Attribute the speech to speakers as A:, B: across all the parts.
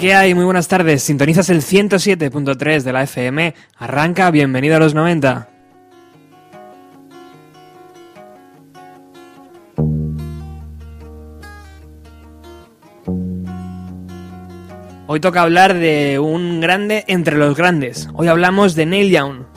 A: ¿qué hay? Muy buenas tardes. Sintonizas el 107.3 de la FM. Arranca, bienvenido a los 90. Hoy toca hablar de un grande entre los grandes. Hoy hablamos de Neil Young.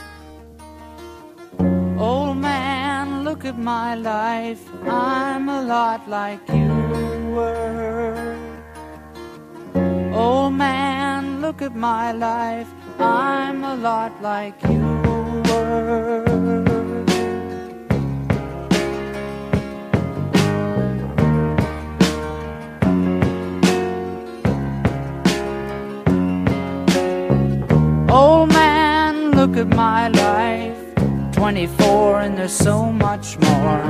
B: Look at my life. I'm a lot like you were. Old man, look at my life. 24 and there's so much more.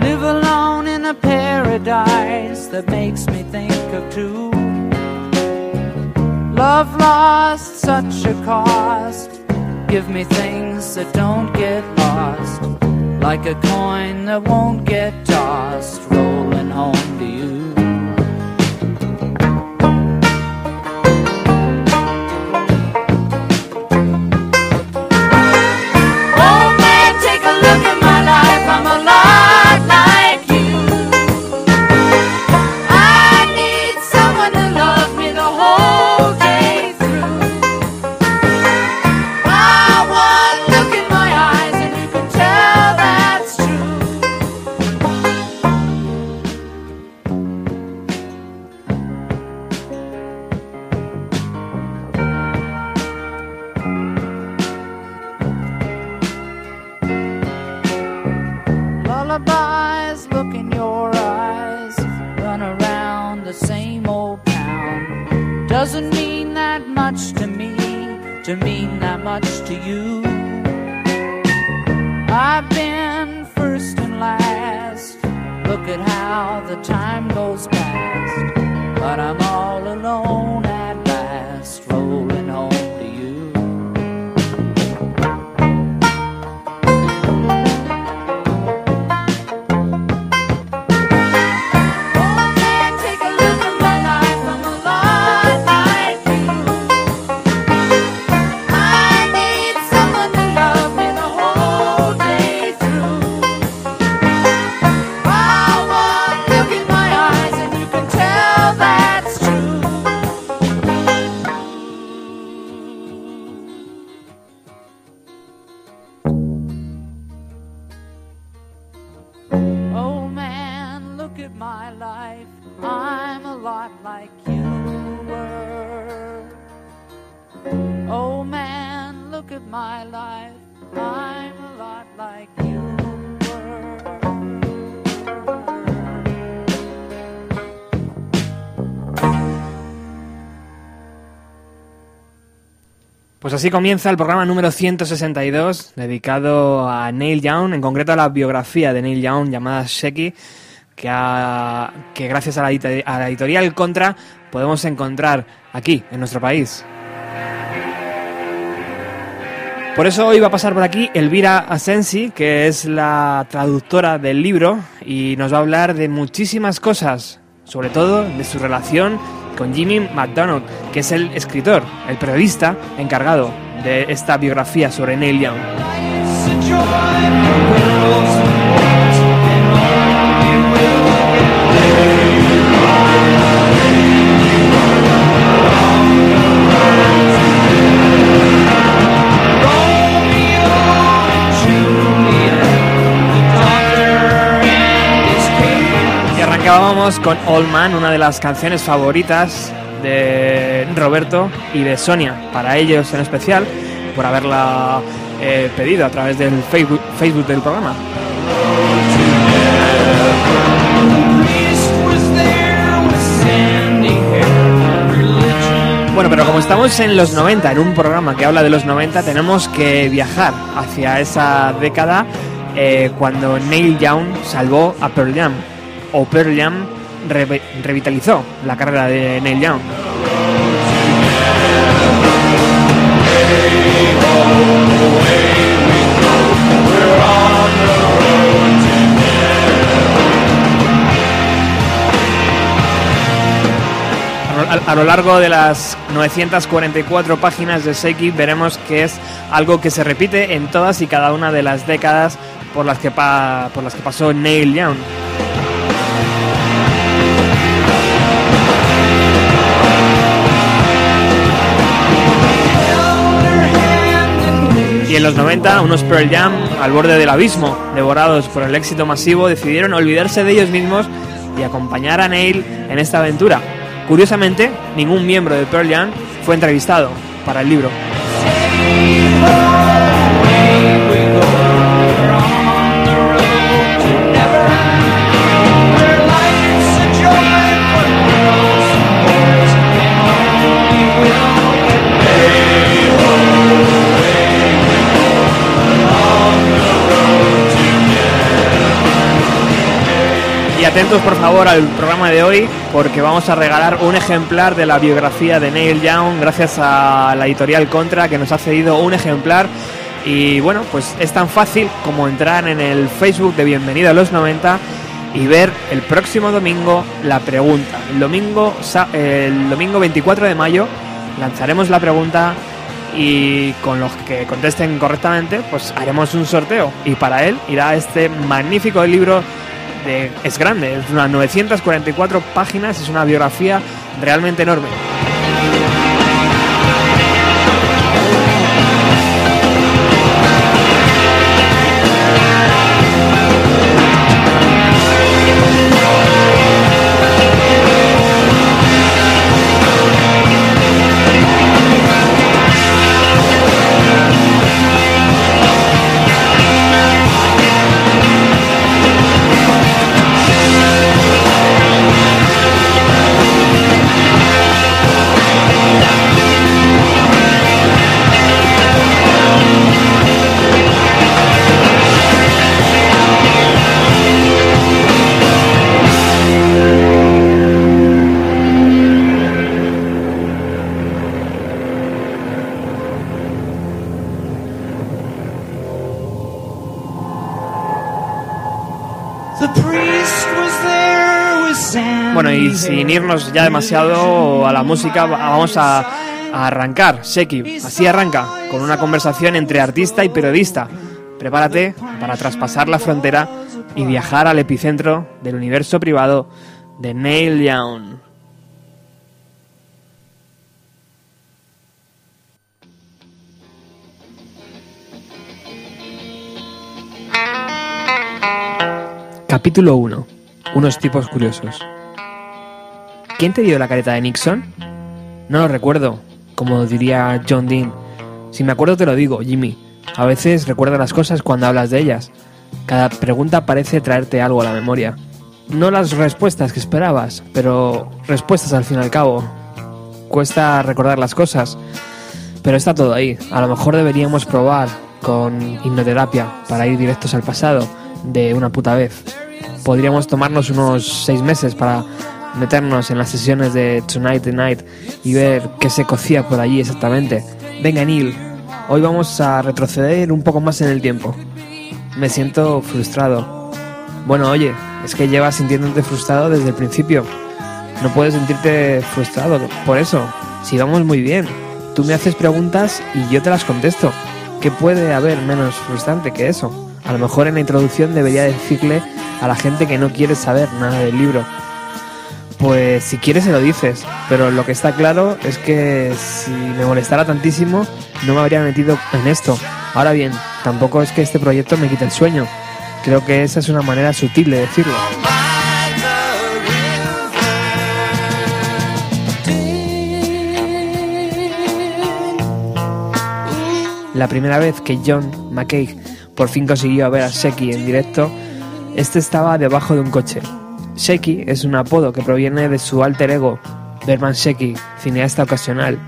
B: Live alone in a paradise that makes me think of two. Love lost such a cost. Give me things that don't get lost. Like a coin that won't get tossed. Rolling home
A: Pues así comienza el programa número 162 dedicado a Neil Young, en concreto a la biografía de Neil Young llamada Sheki, que, gracias a la, a la editorial Contra podemos encontrar aquí, en nuestro país. Por eso hoy va a pasar por aquí Elvira Asensi, que es la traductora del libro y nos va a hablar de muchísimas cosas sobre todo de su relación con Jimmy McDonald, que es el escritor, el periodista encargado de esta biografía sobre Neil Young. Con Old Man, una de las canciones favoritas de Roberto y de Sonia, para ellos en especial, por haberla eh, pedido a través del Facebook, Facebook del programa. Bueno, pero como estamos en los 90, en un programa que habla de los 90, tenemos que viajar hacia esa década eh, cuando Neil Young salvó a Pearl Jam, o Pearl Jam re- revitalizó la carrera de Neil Young. A lo- largo de las 944 páginas de Seki veremos que es algo que se repite en todas y cada una de las décadas por las que pasó Neil Young. Y en los 90, unos Pearl Jam al borde del abismo, devorados por el éxito masivo, decidieron olvidarse de ellos mismos y acompañar a Neil en esta aventura. Curiosamente, ningún miembro de Pearl Jam fue entrevistado para el libro. Atentos por favor al programa de hoy porque vamos a regalar un ejemplar de la biografía de Neil Young gracias a la editorial Contra que nos ha cedido un ejemplar y bueno pues es tan fácil como entrar en el Facebook de Bienvenido a los 90 y ver el próximo domingo la pregunta. El domingo, el domingo 24 de mayo lanzaremos la pregunta y con los que contesten correctamente pues haremos un sorteo y para él irá este magnífico libro es grande, es unas 944 páginas, es una biografía realmente enorme. Sin irnos ya demasiado a la música, vamos a, arrancar. Sheki, así arranca, con una conversación entre artista y periodista. Prepárate para traspasar la frontera y viajar al epicentro del universo privado de Neil Young. Capítulo 1. Unos tipos curiosos. ¿Quién te dio la careta de Nixon? No lo recuerdo, como diría John Dean. Si me acuerdo te lo digo, Jimmy. A veces recuerdo las cosas cuando hablas de ellas. Cada pregunta parece traerte algo a la memoria. No las respuestas que esperabas, pero respuestas al fin y al cabo. Cuesta recordar las cosas, pero está todo ahí. A lo mejor deberíamos probar con hipnoterapia para ir directos al pasado de una puta vez. Podríamos tomarnos unos seis meses para meternos en las sesiones de Tonight Tonight y ver qué se cocía por allí exactamente. Venga, Neil, hoy vamos a retroceder un poco más en el tiempo. Me siento frustrado. Bueno, oye, es que llevas sintiéndote frustrado desde el principio. No puedes sentirte frustrado por eso. Si vamos muy bien. Tú me haces preguntas y yo te las contesto. ¿Qué puede haber menos frustrante que eso? A lo mejor en la introducción debería decirle a la gente que no quiere saber nada del libro. Pues si quieres se lo dices, pero lo que está claro es que si me molestara tantísimo no me habría metido en esto. Ahora bien, tampoco es que este proyecto me quite el sueño. Creo que esa es una manera sutil de decirlo. La primera vez que John McKay por fin consiguió ver a Sheki en directo, este estaba debajo de un coche. Sheki es un apodo que proviene de su alter ego, Berman Sheki, cineasta ocasional.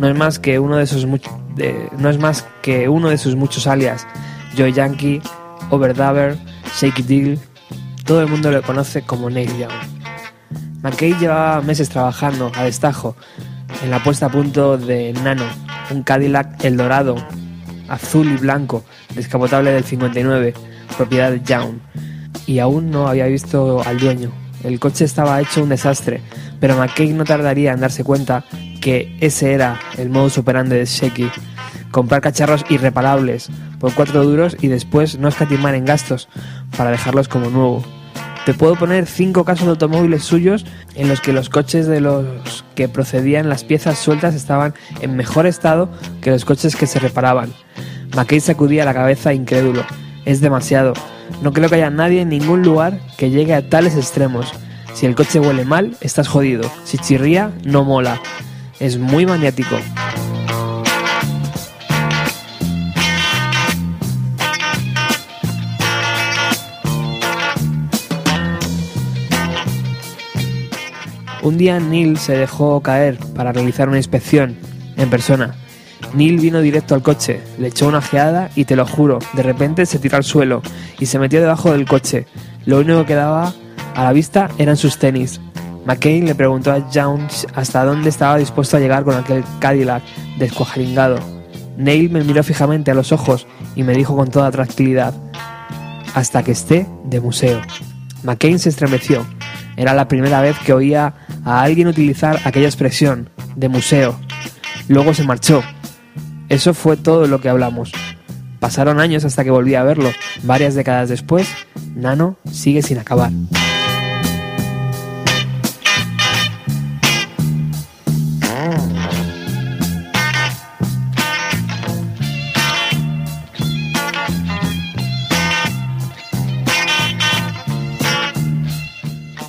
A: No es más que uno de sus no es más que uno de sus muchos alias, Joe Yankee, Overdaber, Shake Deal, todo el mundo lo conoce como Neil Young. McKay llevaba meses trabajando a destajo en la puesta a punto de Nano, un Cadillac El Dorado, azul y blanco, descapotable del 59, propiedad de Young, y aún no había visto al dueño. El coche estaba hecho un desastre, pero McKay no tardaría en darse cuenta que ese era el modus operandi de Sheki, comprar cacharros irreparables por cuatro duros y después no escatimar en gastos para dejarlos como nuevo. Te puedo poner cinco casos de automóviles suyos en los que los coches de los que procedían las piezas sueltas estaban en mejor estado que los coches que se reparaban. McKay sacudía la cabeza incrédulo. Es demasiado. No creo que haya nadie en ningún lugar que llegue a tales extremos. Si el coche huele mal, estás jodido. Si chirría, no mola. Es muy maniático. Un día Neil se dejó caer para realizar una inspección en persona. Neil vino directo al coche, le echó una ojeada y te lo juro, de repente se tiró al suelo y se metió debajo del coche. Lo único que daba a la vista eran sus tenis. McCain le preguntó a Jones hasta dónde estaba dispuesto a llegar con aquel Cadillac descuajaringado. Neil me miró fijamente a los ojos y me dijo con toda tranquilidad, hasta que esté de museo. McCain se estremeció. Era la primera vez que oía a alguien utilizar aquella expresión, de museo. Luego se marchó. Eso fue todo lo que hablamos. Pasaron años hasta que volví a verlo. Varias décadas después, Nano sigue sin acabar.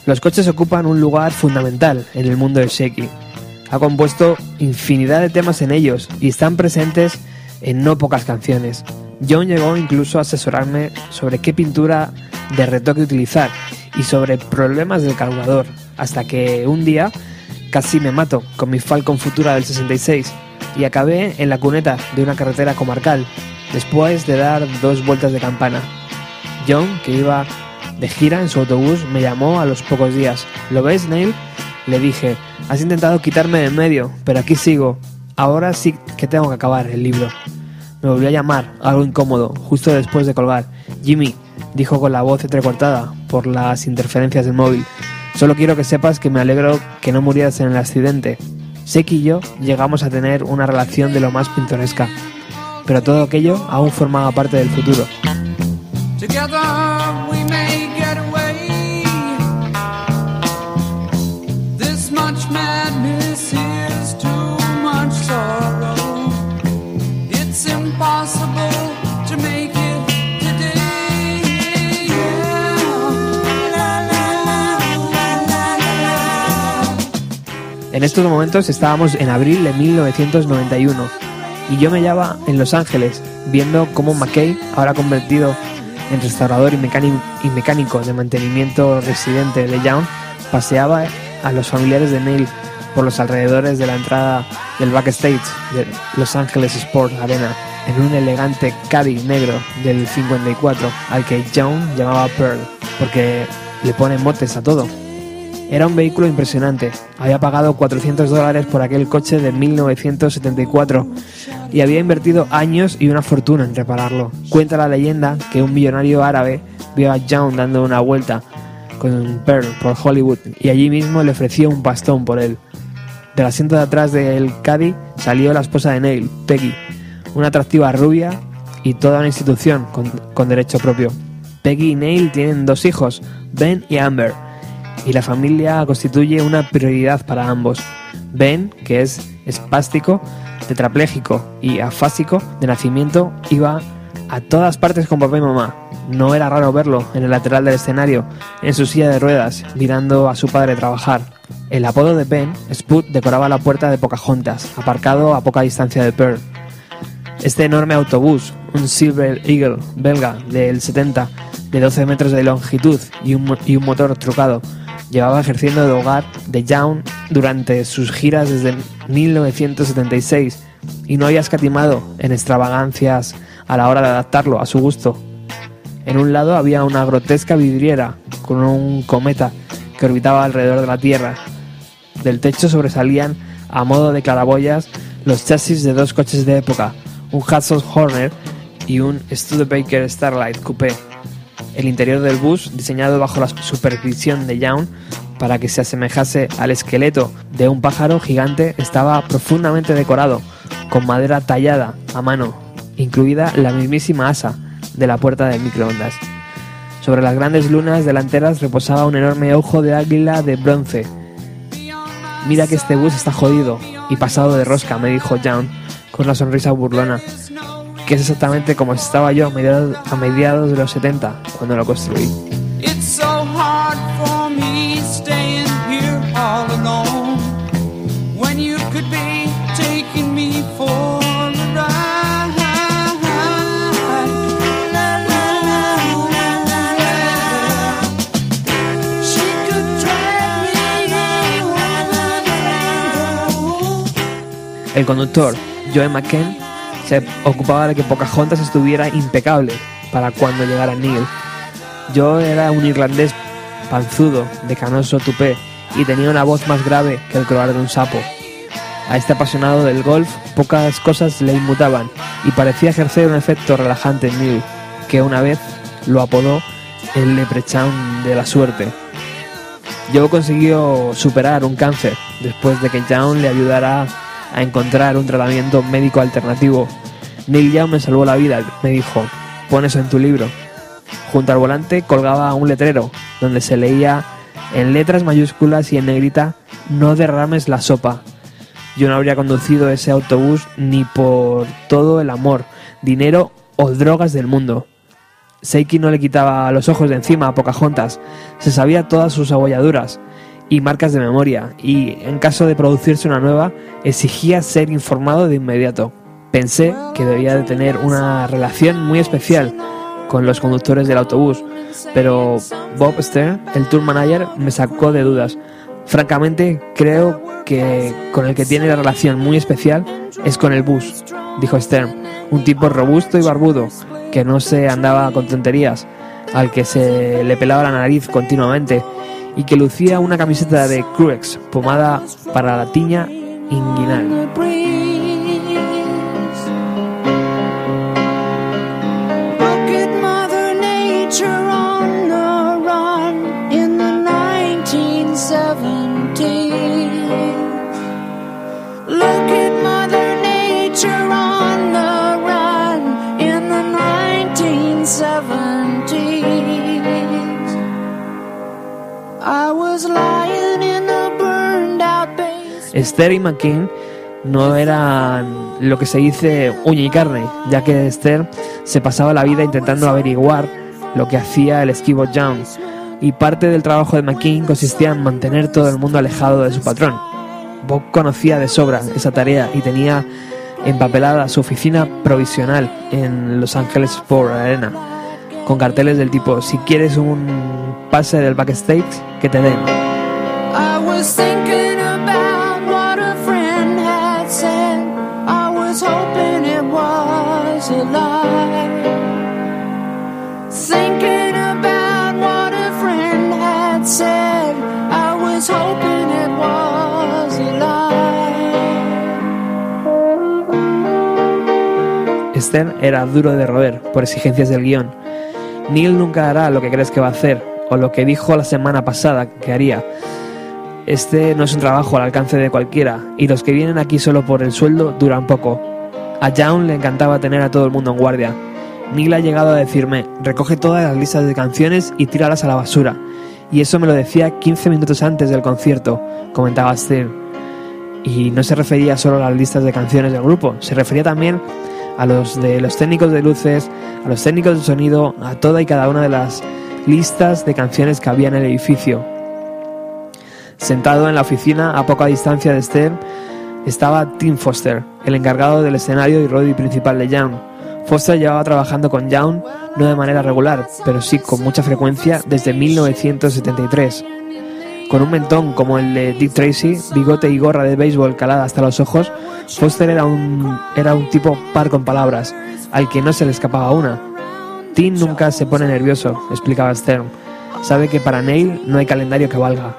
A: Los coches ocupan un lugar fundamental en el mundo del Sheki. Ha compuesto infinidad de temas en ellos y están presentes en no pocas canciones. John llegó incluso a asesorarme sobre qué pintura de retoque utilizar y sobre problemas del carburador, hasta que un día casi me mato con mi Falcon Futura del 66 y acabé en la cuneta de una carretera comarcal, después de dar dos vueltas de campana. John, que iba de gira en su autobús, me llamó a los pocos días. ¿Lo ves, Neil? Le dije, has intentado quitarme de en medio, pero aquí sigo. Ahora sí que tengo que acabar el libro. Me volvió a llamar, algo incómodo, justo después de colgar. Jimmy, dijo con la voz entrecortada por las interferencias del móvil. Solo quiero que sepas que me alegro que no murieras en el accidente. Seki y yo llegamos a tener una relación de lo más pintoresca, pero todo aquello aún formaba parte del futuro. En estos momentos estábamos en abril de 1991 y yo me hallaba en Los Ángeles viendo cómo McKay, ahora convertido en restaurador y mecánico, de mantenimiento residente de Young, paseaba a los familiares de Neil por los alrededores de la entrada del backstage de Los Ángeles Sport Arena en un elegante Caddy negro del 54 al que Young llamaba Pearl porque le pone motes a todo. Era un vehículo impresionante. Había pagado 400 dólares por aquel coche de 1974 y había invertido años y una fortuna en repararlo. Cuenta la leyenda que un millonario árabe vio a John dando una vuelta con Pearl por Hollywood y allí mismo le ofreció un pastón por él. Del asiento de atrás del Caddy salió la esposa de Neil, Peggy, una atractiva rubia y toda una institución con, con derecho propio. Peggy y Neil tienen dos hijos, Ben y Amber, y la familia constituye una prioridad para ambos. Ben, que es espástico, tetrapléjico y afásico de nacimiento, iba a todas partes con papá y mamá. No era raro verlo en el lateral del escenario, en su silla de ruedas, mirando a su padre trabajar. El apodo de Ben, Spud, decoraba la puerta de Pocahontas, aparcado a poca distancia de Pearl. Este enorme autobús, un Silver Eagle belga del 70, de 12 metros de longitud y un, y un motor trucado, llevaba ejerciendo de hogar de Young durante sus giras desde 1976 y no había escatimado en extravagancias a la hora de adaptarlo a su gusto. En un lado había una grotesca vidriera con un cometa que orbitaba alrededor de la Tierra. Del techo sobresalían, a modo de claraboyas, los chasis de dos coches de época, un Hudson Horner y un Studebaker Starlight Coupé. El interior del bus, diseñado bajo la supervisión de Young para que se asemejase al esqueleto de un pájaro gigante, estaba profundamente decorado, con madera tallada a mano, incluida la mismísima asa de la puerta de microondas. Sobre las grandes lunas delanteras reposaba un enorme ojo de águila de bronce. Mira que este bus está jodido y pasado de rosca, me dijo Young con una sonrisa burlona, que es exactamente como estaba yo a mediados, a mediados de los 70 cuando lo construí. El conductor, Joe McKen, se ocupaba de que Pocahontas estuviera impecable para cuando llegara Neil. Joe era un irlandés panzudo, de canoso tupé, y tenía una voz más grave que el croar de un sapo. A este apasionado del golf pocas cosas le inmutaban y parecía ejercer un efecto relajante en Neil, que una vez lo apodó el leprechaun de la suerte. Joe consiguió superar un cáncer después de que Young le ayudara a encontrar un tratamiento médico alternativo. Neil Young me salvó la vida, me dijo, pon eso en tu libro. Junto al volante colgaba un letrero donde se leía en letras mayúsculas y en negrita, no derrames la sopa. Yo no habría conducido ese autobús ni por todo el amor, dinero o drogas del mundo. Seiki no le quitaba los ojos de encima a Pocahontas, se sabía todas sus abolladuras y marcas de memoria, y en caso de producirse una nueva, exigía ser informado de inmediato. Pensé que debía de tener una relación muy especial con los conductores del autobús, pero Bob Stern, el tour manager, me sacó de dudas. Francamente, creo que con el que tiene la relación muy especial es con el bus, dijo Stern, un tipo robusto y barbudo, que no se andaba con tonterías, al que se le pelaba la nariz continuamente y que lucía una camiseta de Cruex, pomada para la tiña inguinal. Esther y McKean no eran lo que se dice uña y carne, ya que Esther se pasaba la vida intentando averiguar lo que hacía el esquivo Young, y parte del trabajo de McKean consistía en mantener todo el mundo alejado de su patrón. Bob conocía de sobra esa tarea y tenía empapelada su oficina provisional en Los Ángeles Sport Arena, con carteles del tipo, si quieres un pase del backstage, que te den.
C: Was a lie. Thinking about what a friend had said. I was hoping it was a lie.
A: Stern era duro de roer por exigencias del guion. Neil nunca hará lo que crees que va a hacer, o lo que dijo la semana pasada que haría. Este no es un trabajo al alcance de cualquiera, y los que vienen aquí solo por el sueldo duran poco. A Young le encantaba tener a todo el mundo en guardia. Neil ha llegado a decirme, recoge todas las listas de canciones y tíralas a la basura. Y eso me lo decía 15 minutos antes del concierto, comentaba Steve. Y no se refería solo a las listas de canciones del grupo, se refería también a los de los técnicos de luces, a los técnicos de sonido, a toda y cada una de las listas de canciones que había en el edificio. Sentado en la oficina a poca distancia de Stern estaba Tim Foster, el encargado del escenario y roadie principal de Young. Foster llevaba trabajando con Young no de manera regular, pero sí con mucha frecuencia desde 1973. Con un mentón como el de Dick Tracy, bigote y gorra de béisbol calada hasta los ojos, Foster era un, era un tipo par con palabras, al que no se le escapaba una. Tim nunca se pone nervioso, explicaba Stern. Sabe que para Neil no hay calendario que valga.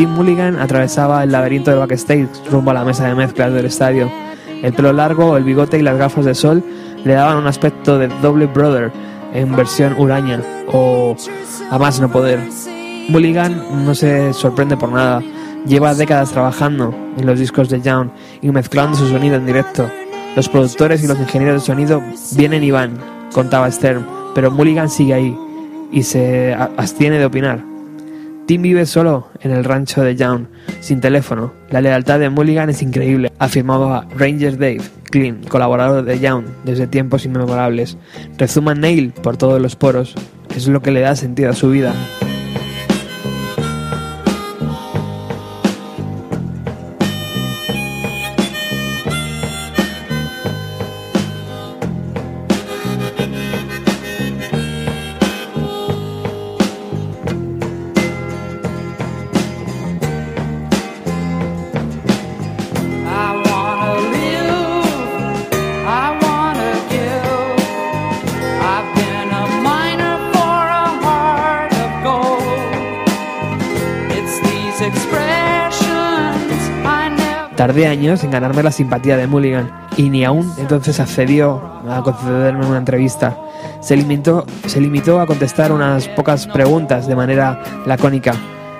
A: Tim Mulligan atravesaba el laberinto del backstage rumbo a la mesa de mezclas del estadio. El pelo largo, el bigote y las gafas de sol le daban un aspecto de doble brother en versión huraña o a más no poder. Mulligan no se sorprende por nada. Lleva décadas trabajando en los discos de Young y mezclando su sonido en directo. Los productores y los ingenieros de sonido vienen y van, contaba Stern, pero Mulligan sigue ahí y se abstiene de opinar. Tim vive solo en el rancho de Young, sin teléfono. La lealtad de Mulligan es increíble, afirmaba Ranger Dave Clean, colaborador de Young desde tiempos inmemorables. Rezuma Neil por todos los poros. Es lo que le da sentido a su vida. Años en ganarme la simpatía de Mulligan y ni aún entonces accedió a concederme una entrevista. Se limitó, se limitó a contestar unas pocas preguntas de manera lacónica.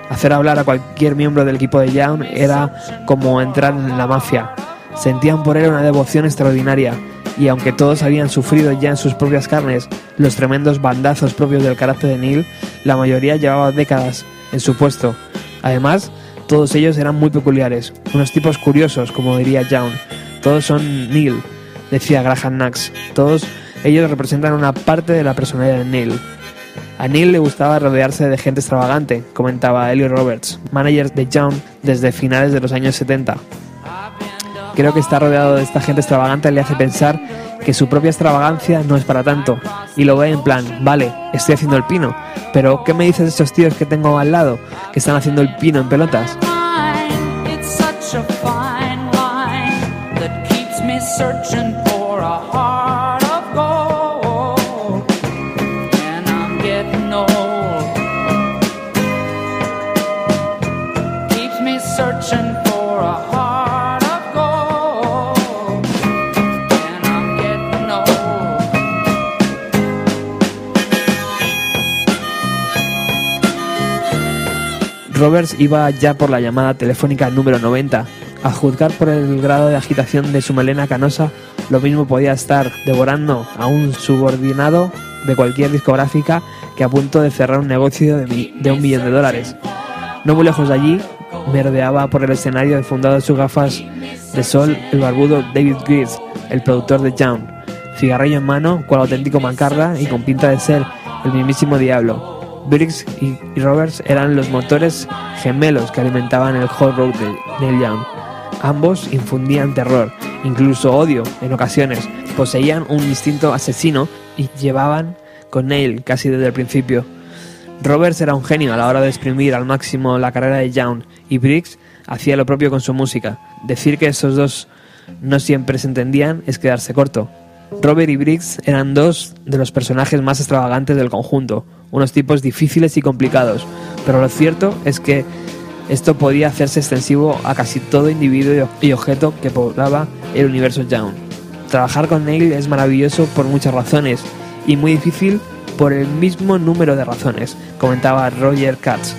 A: Hacer hablar a cualquier miembro del equipo de Young era como entrar en la mafia. Sentían por él una devoción extraordinaria y aunque todos habían sufrido ya en sus propias carnes los tremendos bandazos propios del carácter de Neil, la mayoría llevaba décadas en su puesto. Además, todos ellos eran muy peculiares, unos tipos curiosos, como diría Young. Todos son Neil, decía Graham Knox. Todos ellos representan una parte de la personalidad de Neil. A Neil le gustaba rodearse de gente extravagante, comentaba Elliot Roberts, manager de Young desde finales de los años 70. Creo que estar rodeado de esta gente extravagante le hace pensar que su propia extravagancia no es para tanto, y lo ve en plan, vale, estoy haciendo el pino, pero ¿qué me dices de estos tíos que tengo al lado, que están haciendo el pino en pelotas? Roberts iba ya por la llamada telefónica número 90. A juzgar por el grado de agitación de su melena canosa, lo mismo podía estar devorando a un subordinado de cualquier discográfica que a punto de cerrar un negocio de, de un millón de dólares. No muy lejos de allí, merodeaba por el escenario enfundado en sus gafas de sol el barbudo David Greaves, el productor de Young, cigarrillo en mano, cual auténtico mancarra y con pinta de ser el mismísimo diablo. Briggs y, Roberts eran los motores gemelos que alimentaban el Hot Road de Neil Young. Ambos infundían terror, incluso odio en ocasiones, poseían un instinto asesino y llevaban con Neil casi desde el principio. Roberts era un genio a la hora de exprimir al máximo la carrera de Young y Briggs hacía lo propio con su música. Decir que estos dos no siempre se entendían es quedarse corto. Robert y Briggs eran dos de los personajes más extravagantes del conjunto, unos tipos difíciles y complicados, pero lo cierto es que esto podía hacerse extensivo a casi todo individuo y objeto que poblaba el universo Young. Trabajar con Neil es maravilloso por muchas razones y muy difícil por el mismo número de razones, comentaba Roger Katz,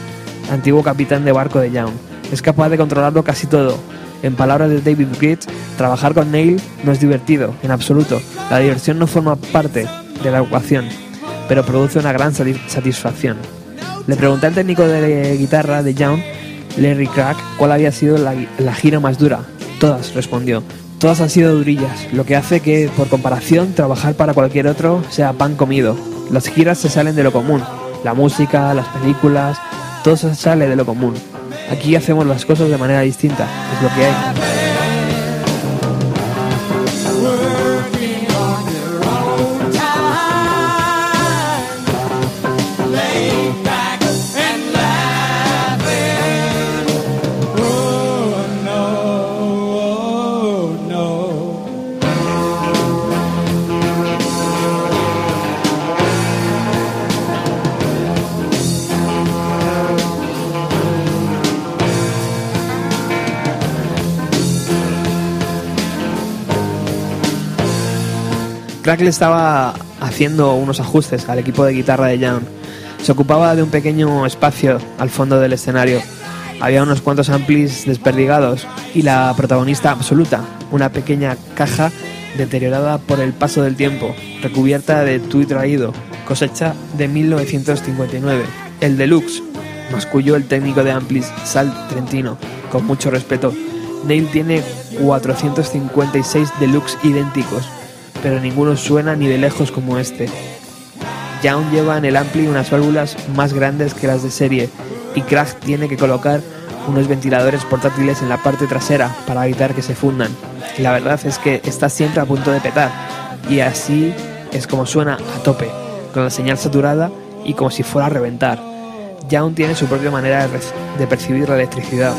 A: antiguo capitán de barco de Young. Es capaz de controlarlo casi todo. En palabras de David Gates, trabajar con Neil no es divertido, en absoluto. La diversión no forma parte de la ecuación, pero produce una gran satisfacción. Le pregunté al técnico de guitarra de Young, Larry Crack, cuál había sido la, gira más dura. Todas, respondió. Todas han sido durillas, lo que hace que, por comparación, trabajar para cualquier otro sea pan comido. Las giras se salen de lo común. La música, las películas, todo se sale de lo común. Aquí hacemos las cosas de manera distinta, es lo que hay. Crack le estaba haciendo unos ajustes al equipo de guitarra de Young. Se ocupaba de un pequeño espacio al fondo del escenario. Había unos cuantos amplis desperdigados y la protagonista absoluta, una pequeña caja deteriorada por el paso del tiempo, recubierta de tuit traído, cosecha de 1959. El deluxe, masculló el técnico de amplis Sal Trentino, con mucho respeto. Neil tiene 456 deluxe idénticos, pero ninguno suena ni de lejos como este. Young lleva en el ampli unas válvulas más grandes que las de serie y Crack tiene que colocar unos ventiladores portátiles en la parte trasera para evitar que se fundan. La verdad es que está siempre a punto de petar y así es como suena a tope, con la señal saturada y como si fuera a reventar. Young tiene su propia manera de percibir la electricidad.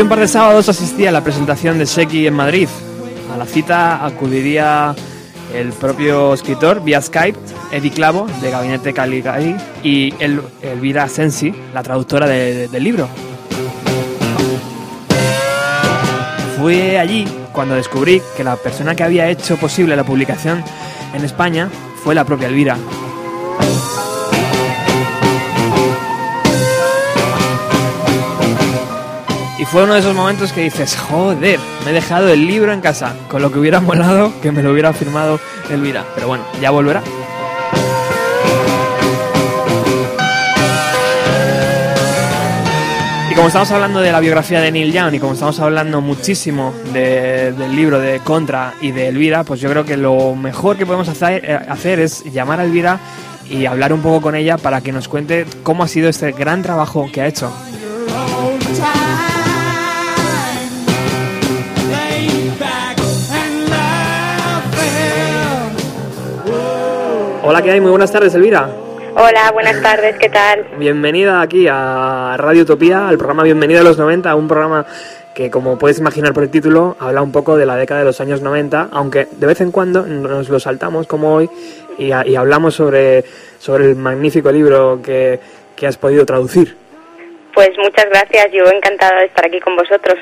A: Un par de sábados asistí a la presentación de Seki en Madrid. A la cita acudiría el propio escritor vía Skype, Eddie Clavo, de Gabinete Caligari, y el, Elvira Sensi, la traductora del libro. Fue allí cuando descubrí que la persona que había hecho posible la publicación en España fue la propia Elvira. Y fue uno de esos momentos que dices, joder, me he dejado el libro en casa, con lo que hubiera molado que me lo hubiera firmado Elvira. Pero bueno, ya volverá. Y como estamos hablando de la biografía de Neil Young y como estamos hablando muchísimo del libro de Contra y de Elvira, pues yo creo que lo mejor que podemos hacer, eh, hacer es llamar a Elvira y hablar un poco con ella para que nos cuente cómo ha sido este gran trabajo que ha hecho. Hola, ¿qué hay? Muy buenas tardes, Elvira.
D: Hola, buenas tardes, ¿qué tal?
A: Bienvenida aquí a Radio Utopía, al programa Bienvenida a los 90, un programa que como puedes imaginar por el título, habla un poco de la década de los años 90, aunque de vez en cuando nos lo saltamos como hoy y, hablamos sobre, sobre el magnífico libro que, que has podido traducir.
D: Pues muchas gracias, yo encantada de estar aquí con vosotros.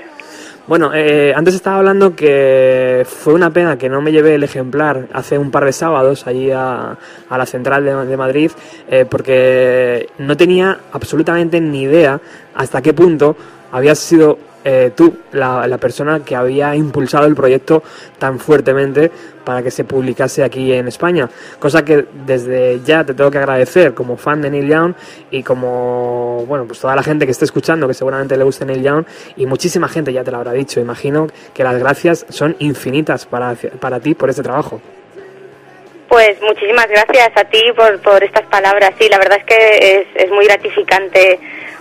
A: Bueno, eh, antes estaba hablando que fue una pena que no me llevé el ejemplar hace un par de sábados allí a, la central de, Madrid, eh, porque no tenía absolutamente ni idea hasta qué punto había sido eh, tú, la, persona que había impulsado el proyecto tan fuertemente para que se publicase aquí en España. Cosa que desde ya te tengo que agradecer como fan de Neil Young y como, bueno, pues toda la gente que esté escuchando, que seguramente le guste Neil Young y muchísima gente ya te lo habrá dicho. Imagino que las gracias son infinitas para, para ti por este trabajo.
D: Pues muchísimas gracias a ti por, por estas palabras. Sí, la verdad es que es muy gratificante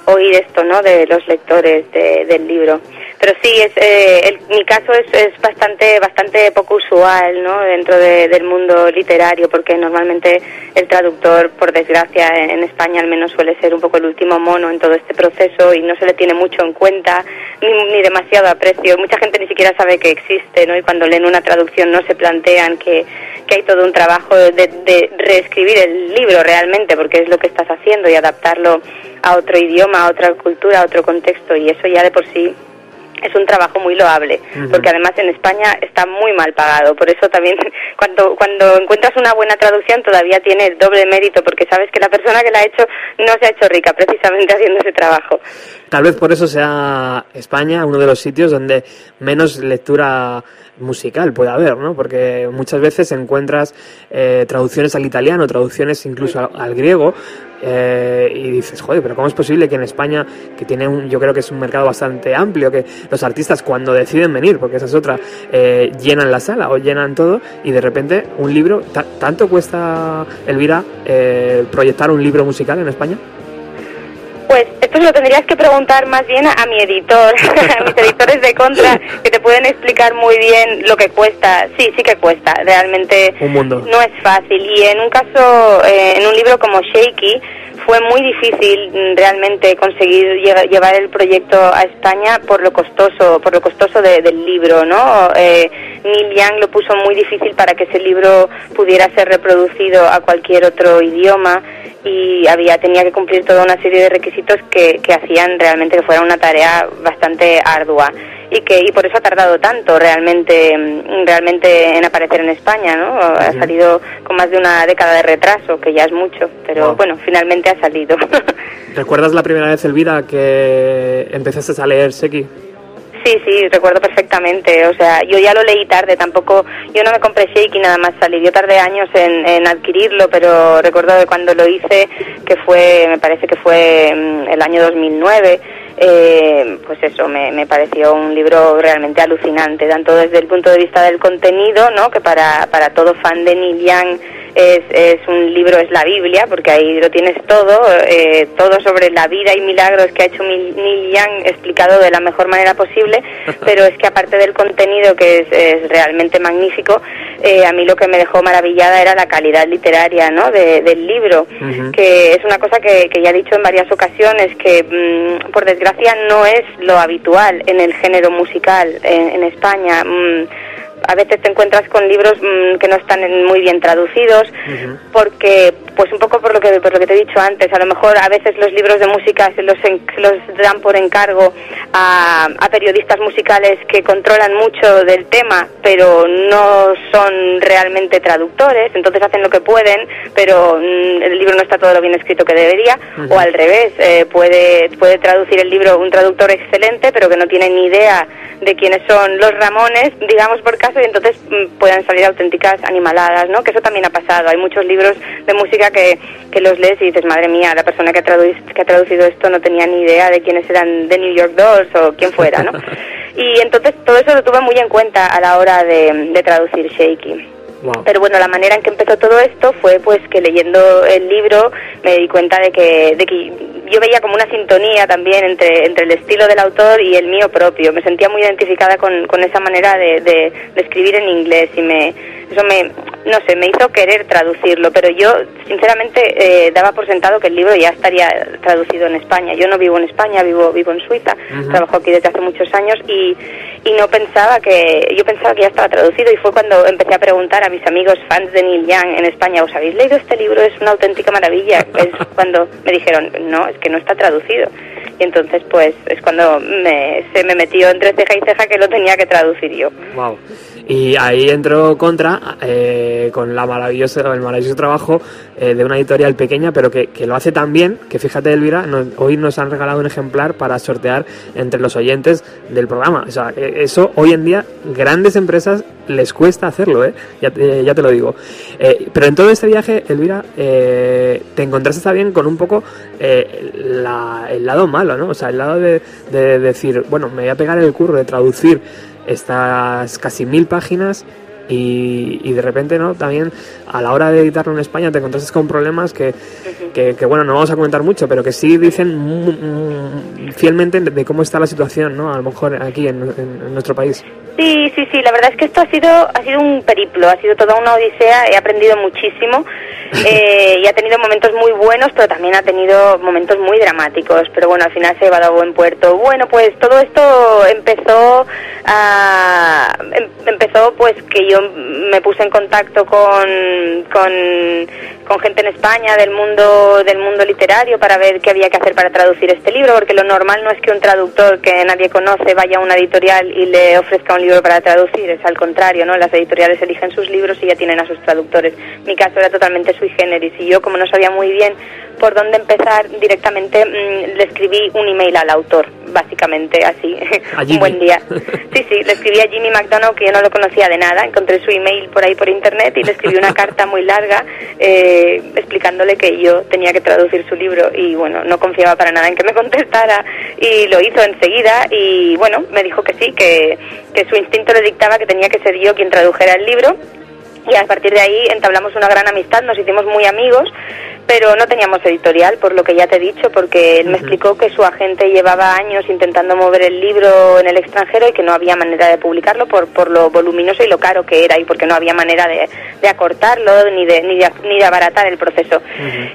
D: oír esto, ¿no? De los lectores del libro. Pero sí, es, eh, mi caso es, es, bastante, bastante poco usual, ¿no? Dentro del mundo literario, porque normalmente el traductor, por desgracia, en, España al menos suele ser un poco el último mono en todo este proceso y no se le tiene mucho en cuenta ni, ni demasiado aprecio. Mucha gente ni siquiera sabe que existe, ¿no? Y cuando leen una traducción no se plantean que, que hay todo un trabajo de, de reescribir el libro realmente, porque es lo que estás haciendo y adaptarlo a otro idioma, a otra cultura, a otro contexto y eso ya de por sí es un trabajo muy loable, porque además en España está muy mal pagado. Por eso también cuando, cuando encuentras una buena traducción todavía tiene el doble mérito, porque sabes que la persona que la ha hecho no se ha hecho rica precisamente haciendo ese trabajo.
A: Tal vez por eso sea España uno de los sitios donde menos lectura musical puede haber, ¿no? Porque muchas veces encuentras eh, traducciones al italiano, traducciones incluso al, griego, eh, y dices, joder, pero ¿cómo es posible que en España, que tiene un, yo creo que es un mercado bastante amplio, que los artistas cuando deciden venir, porque esa es otra, eh, llenan la sala o llenan todo, y de repente un libro, ¿tanto cuesta, Elvira, proyectar un libro musical en España?
D: Pues esto se lo tendrías que preguntar más bien a, mi editor, a mis editores de contra, que te pueden explicar muy bien lo que cuesta. Sí, sí que cuesta, realmente no es fácil. Y en un caso, eh, en un libro como Shaky, fue muy difícil mm, realmente conseguir llevar el proyecto a España por lo costoso, por lo costoso del libro, ¿no? Eh, Neil Young lo puso muy difícil para que ese libro pudiera ser reproducido a cualquier otro idioma y había tenía que cumplir toda una serie de requisitos que, que hacían realmente que fuera una tarea bastante ardua y que y por eso ha tardado tanto realmente realmente en aparecer en España no ha salido con más de una década de retraso que ya es mucho pero bueno finalmente ha salido.
A: Recuerdas la primera vez Elvira que empezaste a leer Seki
D: Sí, sí, recuerdo perfectamente. O sea, yo ya lo leí tarde, tampoco. Yo no me compré Shake y nada más salí. Yo tardé años en, adquirirlo, pero recuerdo de cuando lo hice, que fue, me parece que fue mm, el año 2009. Eh, pues eso, me, me, pareció un libro realmente alucinante, tanto desde el punto de vista del contenido, ¿no? que para, para todo fan de Neil es, es un libro, es la Biblia, porque ahí lo tienes todo, eh, todo sobre la vida y milagros que ha hecho Neil Young explicado de la mejor manera posible, pero es que aparte del contenido que es, es realmente magnífico, eh, a mí lo que me dejó maravillada era la calidad literaria ¿no? del libro, que es una cosa que, que, ya he dicho en varias ocasiones, que mm, por desgracia no es lo habitual en el género musical en, España. Mm, a veces te encuentras con libros mm, que no están muy bien traducidos, porque, pues un poco por lo que por lo que te he dicho antes, a lo mejor a veces los libros de música se los, en- se los dan por encargo a, a periodistas musicales que controlan mucho del tema, pero no son realmente traductores, entonces hacen lo que pueden, pero mm, el libro no está todo lo bien escrito que debería, o al revés, eh, puede, puede traducir el libro un traductor excelente, pero que no tiene ni idea de quiénes son los Ramones, digamos por caso, y entonces mm, puedan salir auténticas animaladas, ¿no? Que eso también ha pasado. Hay muchos libros de música que, que los lees y dices, madre mía, la persona que ha, que ha traducido esto no tenía ni idea de quiénes eran de New York Dolls o quién fuera, ¿no? y entonces todo eso lo tuve muy en cuenta a la hora de, de traducir Shaky. Pero bueno, la manera en que empezó todo esto fue pues que leyendo el libro me di cuenta de que, de que yo veía como una sintonía también entre, entre el estilo del autor y el mío propio. Me sentía muy identificada con, con esa manera de, de, de escribir en inglés y me, eso me, no sé, me hizo querer traducirlo, pero yo sinceramente eh, daba por sentado que el libro ya estaría traducido en España. Yo no vivo en España, vivo, vivo en Suiza, trabajo aquí desde hace muchos años y, y no pensaba que, yo pensaba que ya estaba traducido y fue cuando empecé a preguntar a mis amigos fans de Neil Young en España, ¿os habéis leído este libro? Es una auténtica maravilla. Es cuando me dijeron, no, es que no está traducido. Y entonces pues es cuando me, se me metió entre ceja y ceja que lo tenía que traducir yo.
A: Wow. Y ahí entró Contra eh, con la maravillosa, el maravilloso trabajo eh, de una editorial pequeña, pero que, lo hace tan bien que fíjate, Elvira, nos- hoy nos han regalado un ejemplar para sortear entre los oyentes del programa. O sea, eh, eso hoy en día, grandes empresas les cuesta hacerlo, ¿eh? Ya, te- lo digo. Eh, pero en todo este viaje, Elvira, eh, te encontraste también con un poco la- el lado malo, ¿no? O sea, el lado de, de decir, bueno, me voy a pegar el curro de traducir estas casi mil páginas y, y de repente, ¿no? También a la hora de editarlo en España te encontraste con problemas que, que, que, bueno, no vamos a comentar mucho, pero que sí dicen mu- mu- fielmente de cómo está la situación, ¿no? A lo mejor aquí en, en- en nuestro país.
D: Sí, sí, sí, la verdad es que esto ha sido, ha sido un periplo, ha sido toda una odisea, he aprendido muchísimo eh, y ha tenido momentos muy buenos, pero también ha tenido momentos muy dramáticos, pero bueno, al final se ha llevado a buen puerto. Bueno, pues todo esto empezó a, em- empezó pues que yo me puse en contacto con, con, con gente en España del mundo, del mundo literario para ver qué había que hacer para traducir este libro, porque lo normal no es que un traductor que nadie conoce vaya a una editorial y le ofrezca un libro para traducir, es al contrario, ¿no? Las editoriales eligen sus libros y ya tienen a sus traductores. Mi caso era totalmente sui generis y yo, como no sabía muy bien por dónde empezar, directamente mm, le escribí un email al autor, básicamente así, un buen día. Sí, sí, le escribí a Jimmy McDonough, que yo no lo conocía de nada, encontré su email por ahí por internet y le escribí una carta muy larga eh, explicándole que yo tenía que traducir su libro y bueno, no confiaba para nada en que me contestara y lo hizo enseguida y bueno, me dijo que sí, que, que su instinto le dictaba que tenía que ser yo quien tradujera el libro y a partir de ahí entablamos una gran amistad, nos hicimos muy amigos, pero no teníamos editorial, por lo que ya te he dicho, porque él me explicó que su agente llevaba años intentando mover el libro en el extranjero y que no había manera de publicarlo por, por lo voluminoso y lo caro que era y porque no había manera de, de acortarlo ni de, ni, de, ni de abaratar el proceso.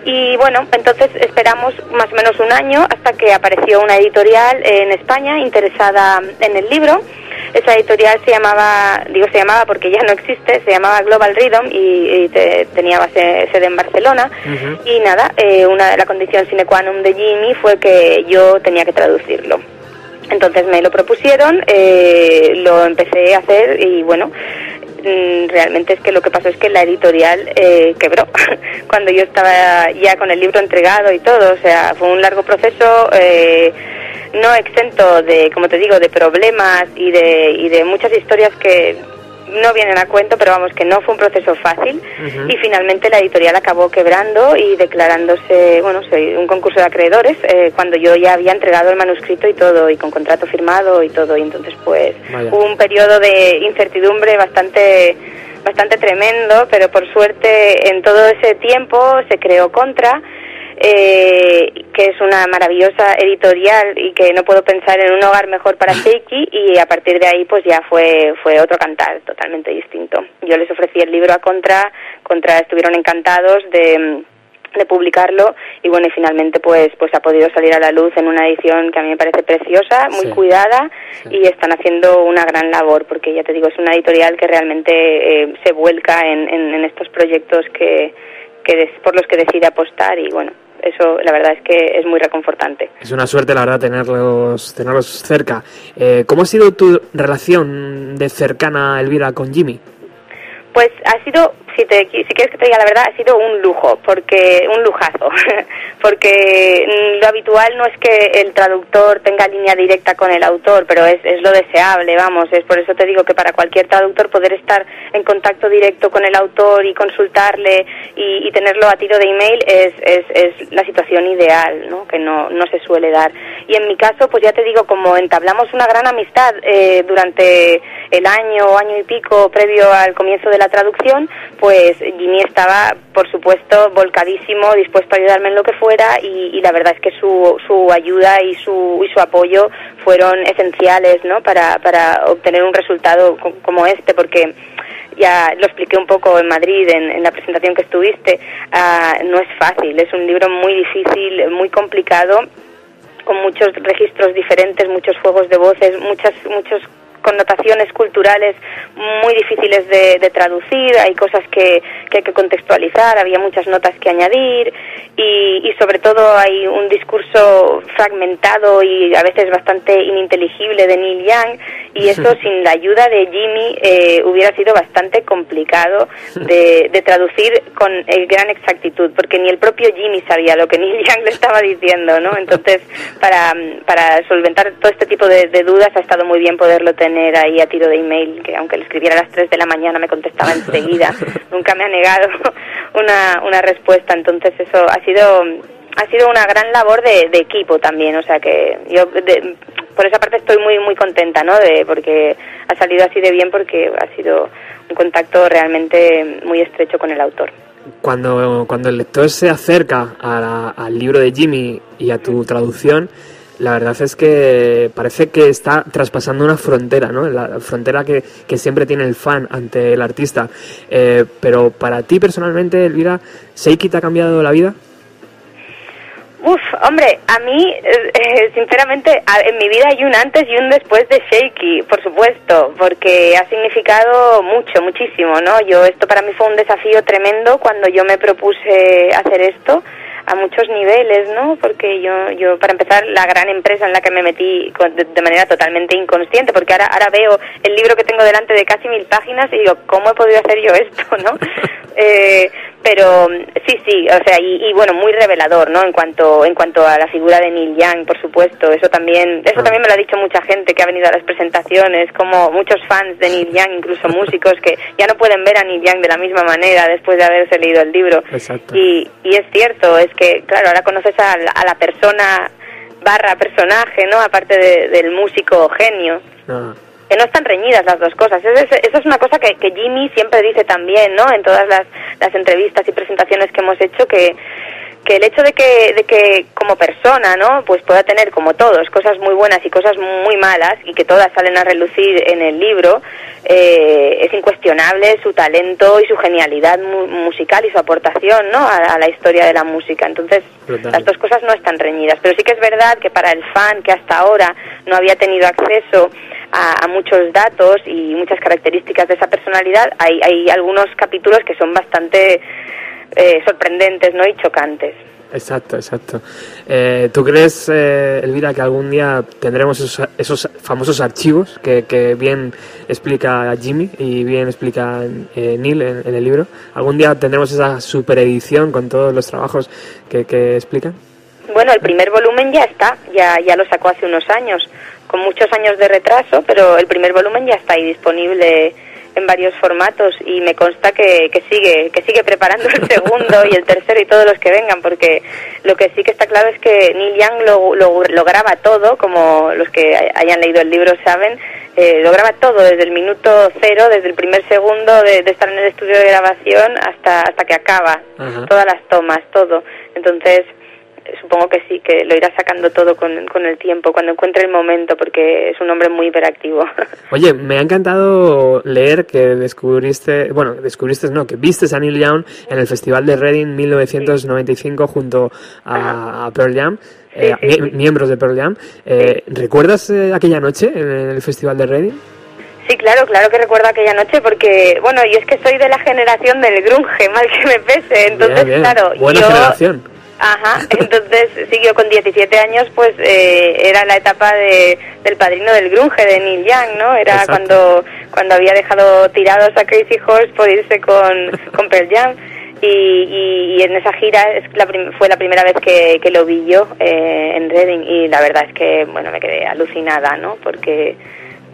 D: Y bueno, entonces esperamos más o menos un año hasta que apareció una editorial en España interesada en el libro. Esa editorial se llamaba, digo se llamaba porque ya no existe, se llamaba Global Rhythm y, y te- tenía base, sede en Barcelona. Y nada, eh, una de la condición sine qua non de Jimmy fue que yo tenía que traducirlo. Entonces me lo propusieron, eh, lo empecé a hacer y bueno, mm, realmente es que lo que pasó es que la editorial eh, quebró cuando yo estaba ya con el libro entregado y todo. O sea, fue un largo proceso. eh, no exento de, como te digo, de problemas y de, y de muchas historias que no vienen a cuento, pero vamos, que no fue un proceso fácil. Y finalmente la editorial acabó quebrando y declarándose, bueno, un concurso de acreedores, eh, cuando yo ya había entregado el manuscrito y todo, y con contrato firmado y todo. Y entonces, pues,
A: Vaya.
D: hubo un periodo de incertidumbre bastante bastante tremendo, pero por suerte en todo ese tiempo se creó Contra, eh, que es una maravillosa editorial y que no puedo pensar en un hogar mejor para Seiki y a partir de ahí pues ya fue fue otro cantar totalmente distinto. Yo les ofrecí el libro a Contra, Contra estuvieron encantados de de publicarlo y bueno y finalmente pues pues ha podido salir a la luz en una edición que a mí me parece preciosa muy
A: Sí.
D: cuidada y están haciendo una gran labor porque ya te digo es una editorial que realmente eh, se vuelca en, en, en estos proyectos que, que des- por los que decide apostar y bueno eso la verdad es que es muy reconfortante
A: Es una suerte, la verdad, tenerlos, tenerlos cerca. Eh, ¿Cómo ha sido tu relación de cercana, Elvira, con Jimmy?
D: Pues ha sido, si, te, si quieres que te diga la verdad, ha sido un lujo, porque un lujazo, porque mm, lo habitual no es que el traductor tenga línea directa con el autor, pero es, es lo deseable, vamos, es por eso te digo que para cualquier traductor poder estar en contacto directo con el autor y consultarle y, tenerlo a tiro de email es, es, es la situación ideal, ¿no? que no, no se suele dar. Y en mi caso, pues ya te digo, como entablamos una gran amistad eh, durante el año, año y pico previo al comienzo de la traducción, pues Jimmy estaba, por supuesto, volcadísimo, dispuesto a ayudarme en lo que fuera y, la verdad es que su, su ayuda y su, y su apoyo fueron esenciales ¿no? para, para obtener un resultado co- como este, porque ya lo expliqué un poco en Madrid en, en la presentación que estuviste, ah, no es fácil, es un libro muy difícil, muy complicado con muchos registros diferentes, muchos juegos de voces, muchas, muchos connotaciones culturales muy difíciles de, de traducir, hay cosas que, que hay que contextualizar, había muchas notas que añadir y, y sobre todo hay un discurso fragmentado y a veces bastante ininteligible de Neil Young y eso sin la ayuda de Jimmy eh, hubiera sido bastante complicado de, de traducir con eh, gran exactitud porque ni el propio Jimmy sabía lo que Neil Young le estaba diciendo, ¿no? Entonces para, para solventar todo este tipo de, de dudas ha estado muy bien poderlo tener ahí a tiro de email, que aunque le escribiera a las 3 de la mañana me contestaba enseguida, nunca me ha negado una, una respuesta, entonces eso ha sido ha sido una gran labor de, de equipo también, o sea que yo de- por esa parte estoy muy muy contenta, ¿no? De, porque ha salido así de bien porque ha sido un contacto realmente muy estrecho con el autor.
A: Cuando, cuando el lector se acerca a la- al libro de Jimmy y a tu traducción, la verdad es que parece que está traspasando una frontera, ¿no? La frontera que, que siempre tiene el fan ante el artista. Eh, pero para ti personalmente, Elvira, ¿Seiki te ha cambiado la vida?
D: Uf, hombre, a mí, eh, eh, sinceramente, en mi vida hay un antes y un después de Shaky, por supuesto, porque ha significado mucho, muchísimo, ¿no? Yo, esto para mí fue un desafío tremendo cuando yo me propuse hacer esto a muchos niveles, ¿no? Porque yo, yo para empezar, la gran empresa en la que me metí con- de, de manera totalmente inconsciente, porque ahora, ahora veo el libro que tengo delante de casi mil páginas y digo, ¿cómo he podido hacer yo esto, no? Eh, pero sí, sí, o sea, y, y bueno, muy revelador, ¿no? En cuanto en cuanto a la figura de Neil Young, por supuesto, eso también eso también me lo ha dicho mucha gente que ha venido a las presentaciones, como muchos fans de Neil Young, incluso músicos que ya no pueden ver a Neil Young de la misma manera después de haberse leído el libro.
A: Exacto.
D: Y, y es cierto, es que claro, ahora conoces a, la- a la persona barra personaje, ¿no? Aparte de- del músico genio
A: Ah,
D: que no están reñidas las dos cosas. Eso es, eso es una cosa que, que Jimmy siempre dice también, ¿no? En todas las, las entrevistas y presentaciones que hemos hecho, que, que el hecho de que, de que como persona, ¿no? Pues pueda tener, como todos, cosas muy buenas y cosas muy malas, y que todas salen a relucir en el libro, eh, es incuestionable su talento y su genialidad mu- musical y su aportación, ¿no? A, a la historia de la música. Entonces, las dos cosas no están reñidas. Pero sí que es verdad que para el fan que hasta ahora no había tenido acceso a, a muchos datos y muchas características de esa personalidad, hay, hay algunos capítulos que son bastante eh, sorprendentes ¿no? y chocantes.
A: exacto, exacto. Eh, ¿Tú crees, eh, Elvira, que algún día tendremos esos, esos famosos archivos que, que bien explica Jimmy y bien explica eh, Neil en, en el libro? ¿Algún día tendremos esa superedición con todos los trabajos que, que explican?
D: Bueno, el primer volumen ya está, ya, ya lo sacó hace unos años, con muchos años de retraso, pero el primer volumen ya está ahí disponible en varios formatos y me consta que, que sigue que sigue preparando el segundo y el tercero y todos los que vengan porque lo que sí que está claro es que Neil Young lo, lo, lo graba todo como los que hayan leído el libro saben eh, lo graba todo desde el minuto cero desde el primer segundo de, de estar en el estudio de grabación hasta hasta que acaba. Todas las tomas todo. Entonces supongo que sí, que lo irá sacando todo con, con el tiempo, cuando encuentre el momento, porque es un hombre muy hiperactivo.
E: Oye, me ha encantado leer que descubriste, bueno, descubriste, no, que viste a Neil Young en el Festival de Reading 1995 junto a, a Pearl Jam. eh,
D: Sí, sí,
E: mie-
D: sí.
E: miembros de Pearl Jam. Eh, ¿Recuerdas eh, aquella noche en el Festival de Reading?
D: Sí, claro, claro que recuerdo aquella noche porque, bueno, yo es que soy de la generación del grunge, mal que me pese, entonces,
E: Bien, bien.
D: claro,
E: Buena
D: yo...
E: generación.
D: Ajá, entonces yo con 17 años pues eh, era la etapa de, del padrino del grunge de Neil Young, ¿no? Era
E: Exacto.
D: cuando cuando había dejado tirados a Crazy Horse por irse con, con Pearl Jam y, y, y en esa gira es la prim- fue la primera vez que, que lo vi yo eh, en Reading y la verdad es que bueno me quedé alucinada, ¿no? Porque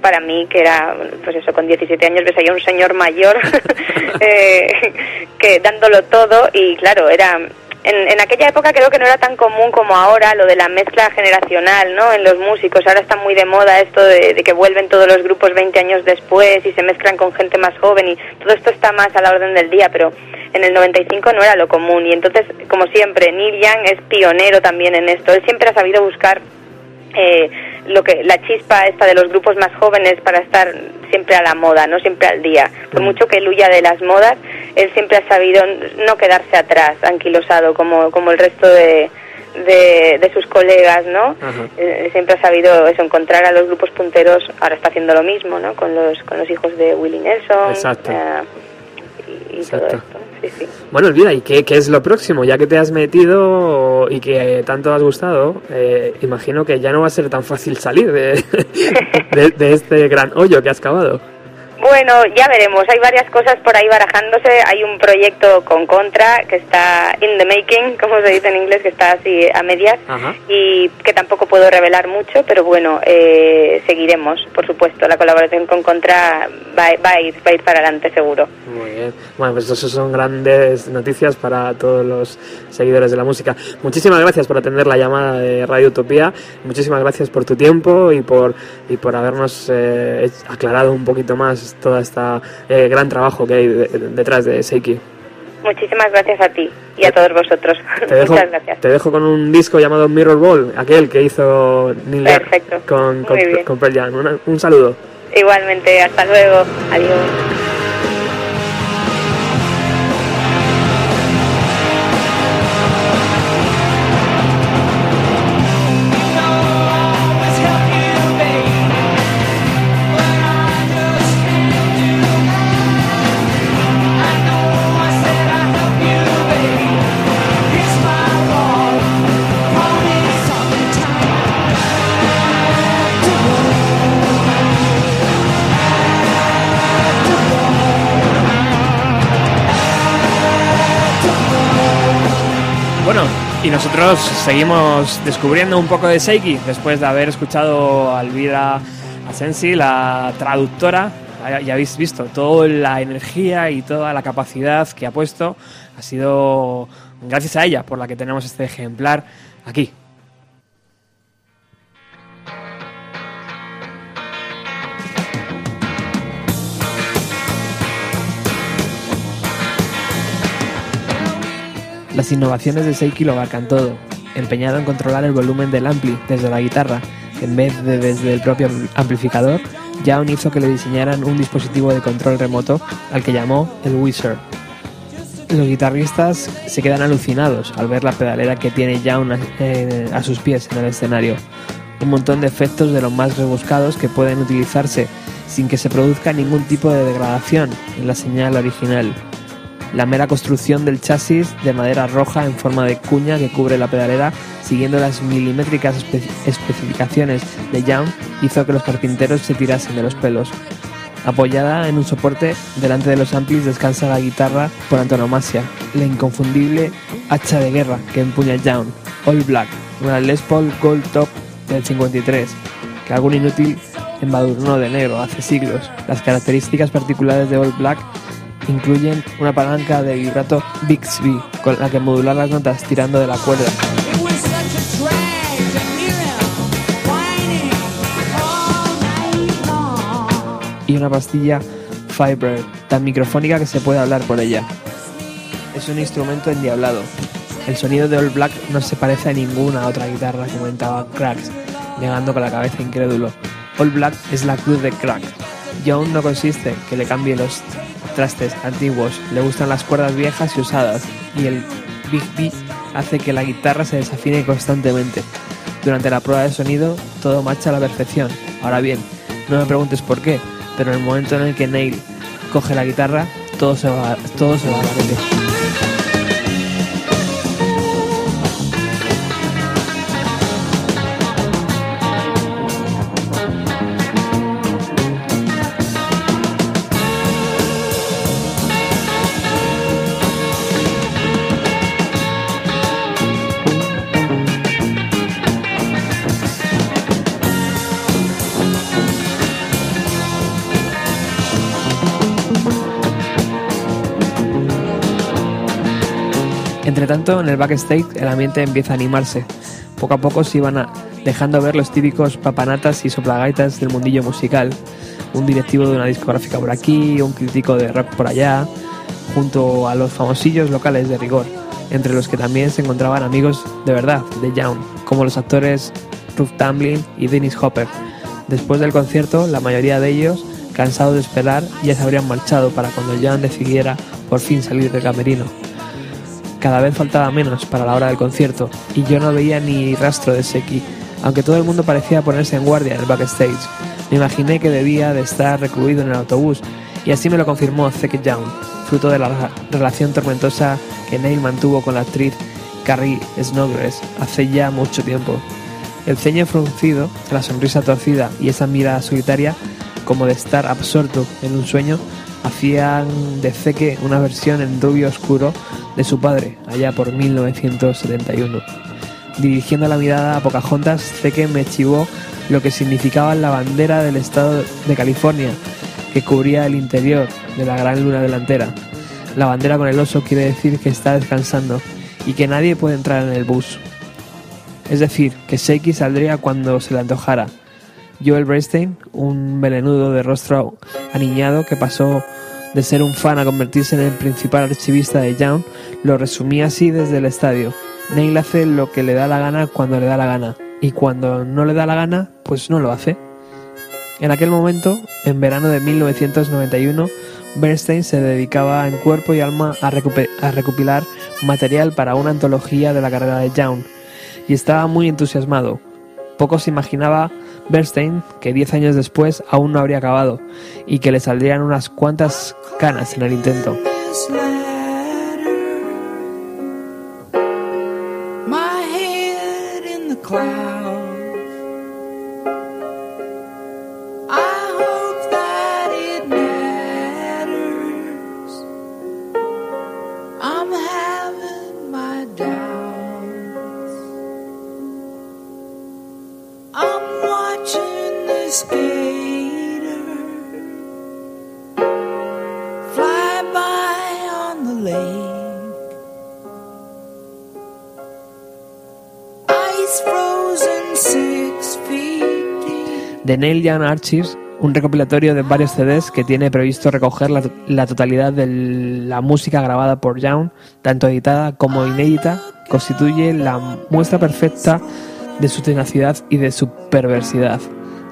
D: para mí que era pues eso con 17 años ves ahí a un señor mayor eh, que dándolo todo y claro era en, en aquella época creo que no era tan común como ahora lo de la mezcla generacional no en los músicos. Ahora está muy de moda esto de, de que vuelven todos los grupos 20 años después y se mezclan con gente más joven y todo esto está más a la orden del día pero en el 95 no era lo común. Y entonces como siempre Neil Young es pionero también en esto. Él siempre ha sabido buscar eh, lo que la chispa esta de los grupos más jóvenes para estar siempre a la moda, no siempre al día. Por mucho que él huya de las modas, él siempre ha sabido no quedarse atrás, anquilosado como como el resto de de, de sus colegas, ¿no?
E: Ajá.
D: Eh, siempre ha sabido eso, encontrar a los grupos punteros. Ahora está haciendo lo mismo, ¿no? Con los con los hijos de Willie Nelson.
E: Exacto.
D: eh, y, y todo esto. Sí, sí.
E: Bueno, Elvira, ¿y qué, qué es lo próximo? Ya que te has metido y que tanto has gustado, eh, imagino que ya no va a ser tan fácil salir de, de, de este gran hoyo que has cavado.
D: Bueno, ya veremos. Hay varias cosas por ahí barajándose. Hay un proyecto con Contra que está in the making, como se dice en inglés, que está así a medias
E: Ajá.
D: y que tampoco puedo revelar mucho, pero bueno, eh, seguiremos, por supuesto. La colaboración con Contra va, va a ir, va a ir para adelante seguro.
E: Muy bien. Bueno, pues eso son grandes noticias para todos los seguidores de la música. Muchísimas gracias por atender la llamada de Radio Utopía. Muchísimas gracias por tu tiempo y por, y por habernos eh, aclarado un poquito más todo este gran trabajo que hay de- detrás de Seiki.
D: Muchísimas gracias a ti y a todos vosotros.
E: Te dejo,
D: Muchas gracias.
E: te dejo con un disco llamado Mirror Ball, aquel que hizo Neil
D: Perfecto.
E: con, con,
D: Muy bien.
E: con Pearl Jam. Una- un saludo.
D: Igualmente, hasta luego. Adiós.
A: Nosotros seguimos descubriendo un poco de Seiki después de haber escuchado a Elvira Asensi, la traductora. Ya habéis visto toda la energía y toda la capacidad que ha puesto. Ha sido gracias a ella por la que tenemos este ejemplar aquí. Las innovaciones de Seiki lo abarcan todo, empeñado en controlar el volumen del ampli desde la guitarra, en vez de desde el propio amplificador, Young hizo que le diseñaran un dispositivo de control remoto al que llamó el Wizard. Los guitarristas se quedan alucinados al ver la pedalera que tiene Young a, eh, a sus pies en el escenario. Un montón de efectos de los más rebuscados que pueden utilizarse sin que se produzca ningún tipo de degradación en la señal original. La mera construcción del chasis de madera roja en forma de cuña que cubre la pedalera, siguiendo las milimétricas espe- especificaciones de Young, hizo que los carpinteros se tirasen de los pelos. Apoyada en un soporte, delante de los amplis descansa la guitarra por antonomasia, la inconfundible hacha de guerra que empuña Young, All Black, una Les Paul Gold Top del 53, que algún inútil embadurnó de negro hace siglos. Las características particulares de All Black incluyen una palanca de vibrato Bixby con la que modular las notas tirando de la cuerda y una pastilla Fiber tan microfónica que se puede hablar por ella. Es un instrumento endiablado. El sonido de All Black no se parece a ninguna otra guitarra, comentaba Cracks, negando con la cabeza incrédulo. All Black es la cruz de Crack. Young no consiste que le cambie los trastes antiguos, le gustan las cuerdas viejas y usadas, y el Big B hace que la guitarra se desafine constantemente. Durante la prueba de sonido todo marcha a la perfección. Ahora bien, no me preguntes por qué, pero en el momento en el que Neil coge la guitarra, todo se va, todo se va a tanto, en el backstage el ambiente empieza a animarse. Poco a poco se iban dejando ver los típicos papanatas y soplagaitas del mundillo musical. Un directivo de una discográfica por aquí, un crítico de rock por allá, junto a los famosillos locales de rigor, entre los que también se encontraban amigos de verdad de Young, como los actores Ruth Tamblyn y Dennis Hopper. Después del concierto, la mayoría de ellos, cansados de esperar, ya se habrían marchado para cuando Young decidiera por fin salir del camerino. Cada vez faltaba menos para la hora del concierto y yo no veía ni rastro de Seki, aunque todo el mundo parecía ponerse en guardia en el backstage. Me imaginé que debía de estar recluido en el autobús y así me lo confirmó Zeke Young, fruto de la relación tormentosa que Neil mantuvo con la actriz Carrie Snodgrass hace ya mucho tiempo. El ceño fruncido, la sonrisa torcida y esa mirada solitaria, como de estar absorto en un sueño, hacían de Zeke una versión en rubio oscuro de su padre, allá por 1971. Dirigiendo la mirada a Pocahontas, Zeke me chivó lo que significaba la bandera del estado de California, que cubría el interior de la gran luna delantera. La bandera con el oso quiere decir que está descansando y que nadie puede entrar en el bus. Es decir, que Shaky saldría cuando se le antojara. Joel Bernstein, un melenudo de rostro aniñado que pasó de ser un fan a convertirse en el principal archivista de Young, lo resumía así desde el estadio. Neil hace lo que le da la gana cuando le da la gana, y cuando no le da la gana, pues no lo hace. En aquel momento, en verano de 1991, Bernstein se dedicaba en cuerpo y alma a, a recopilar material para una antología de la carrera de Young, y estaba muy entusiasmado. Poco se imaginaba Bernstein que 10 años después aún no habría acabado y que le saldrían unas cuantas canas en el intento. The Neil Young Archives, un recopilatorio de varios CDs que tiene previsto recoger la, totalidad de la música grabada por Young, tanto editada como inédita, constituye la muestra perfecta de su tenacidad y de su perversidad.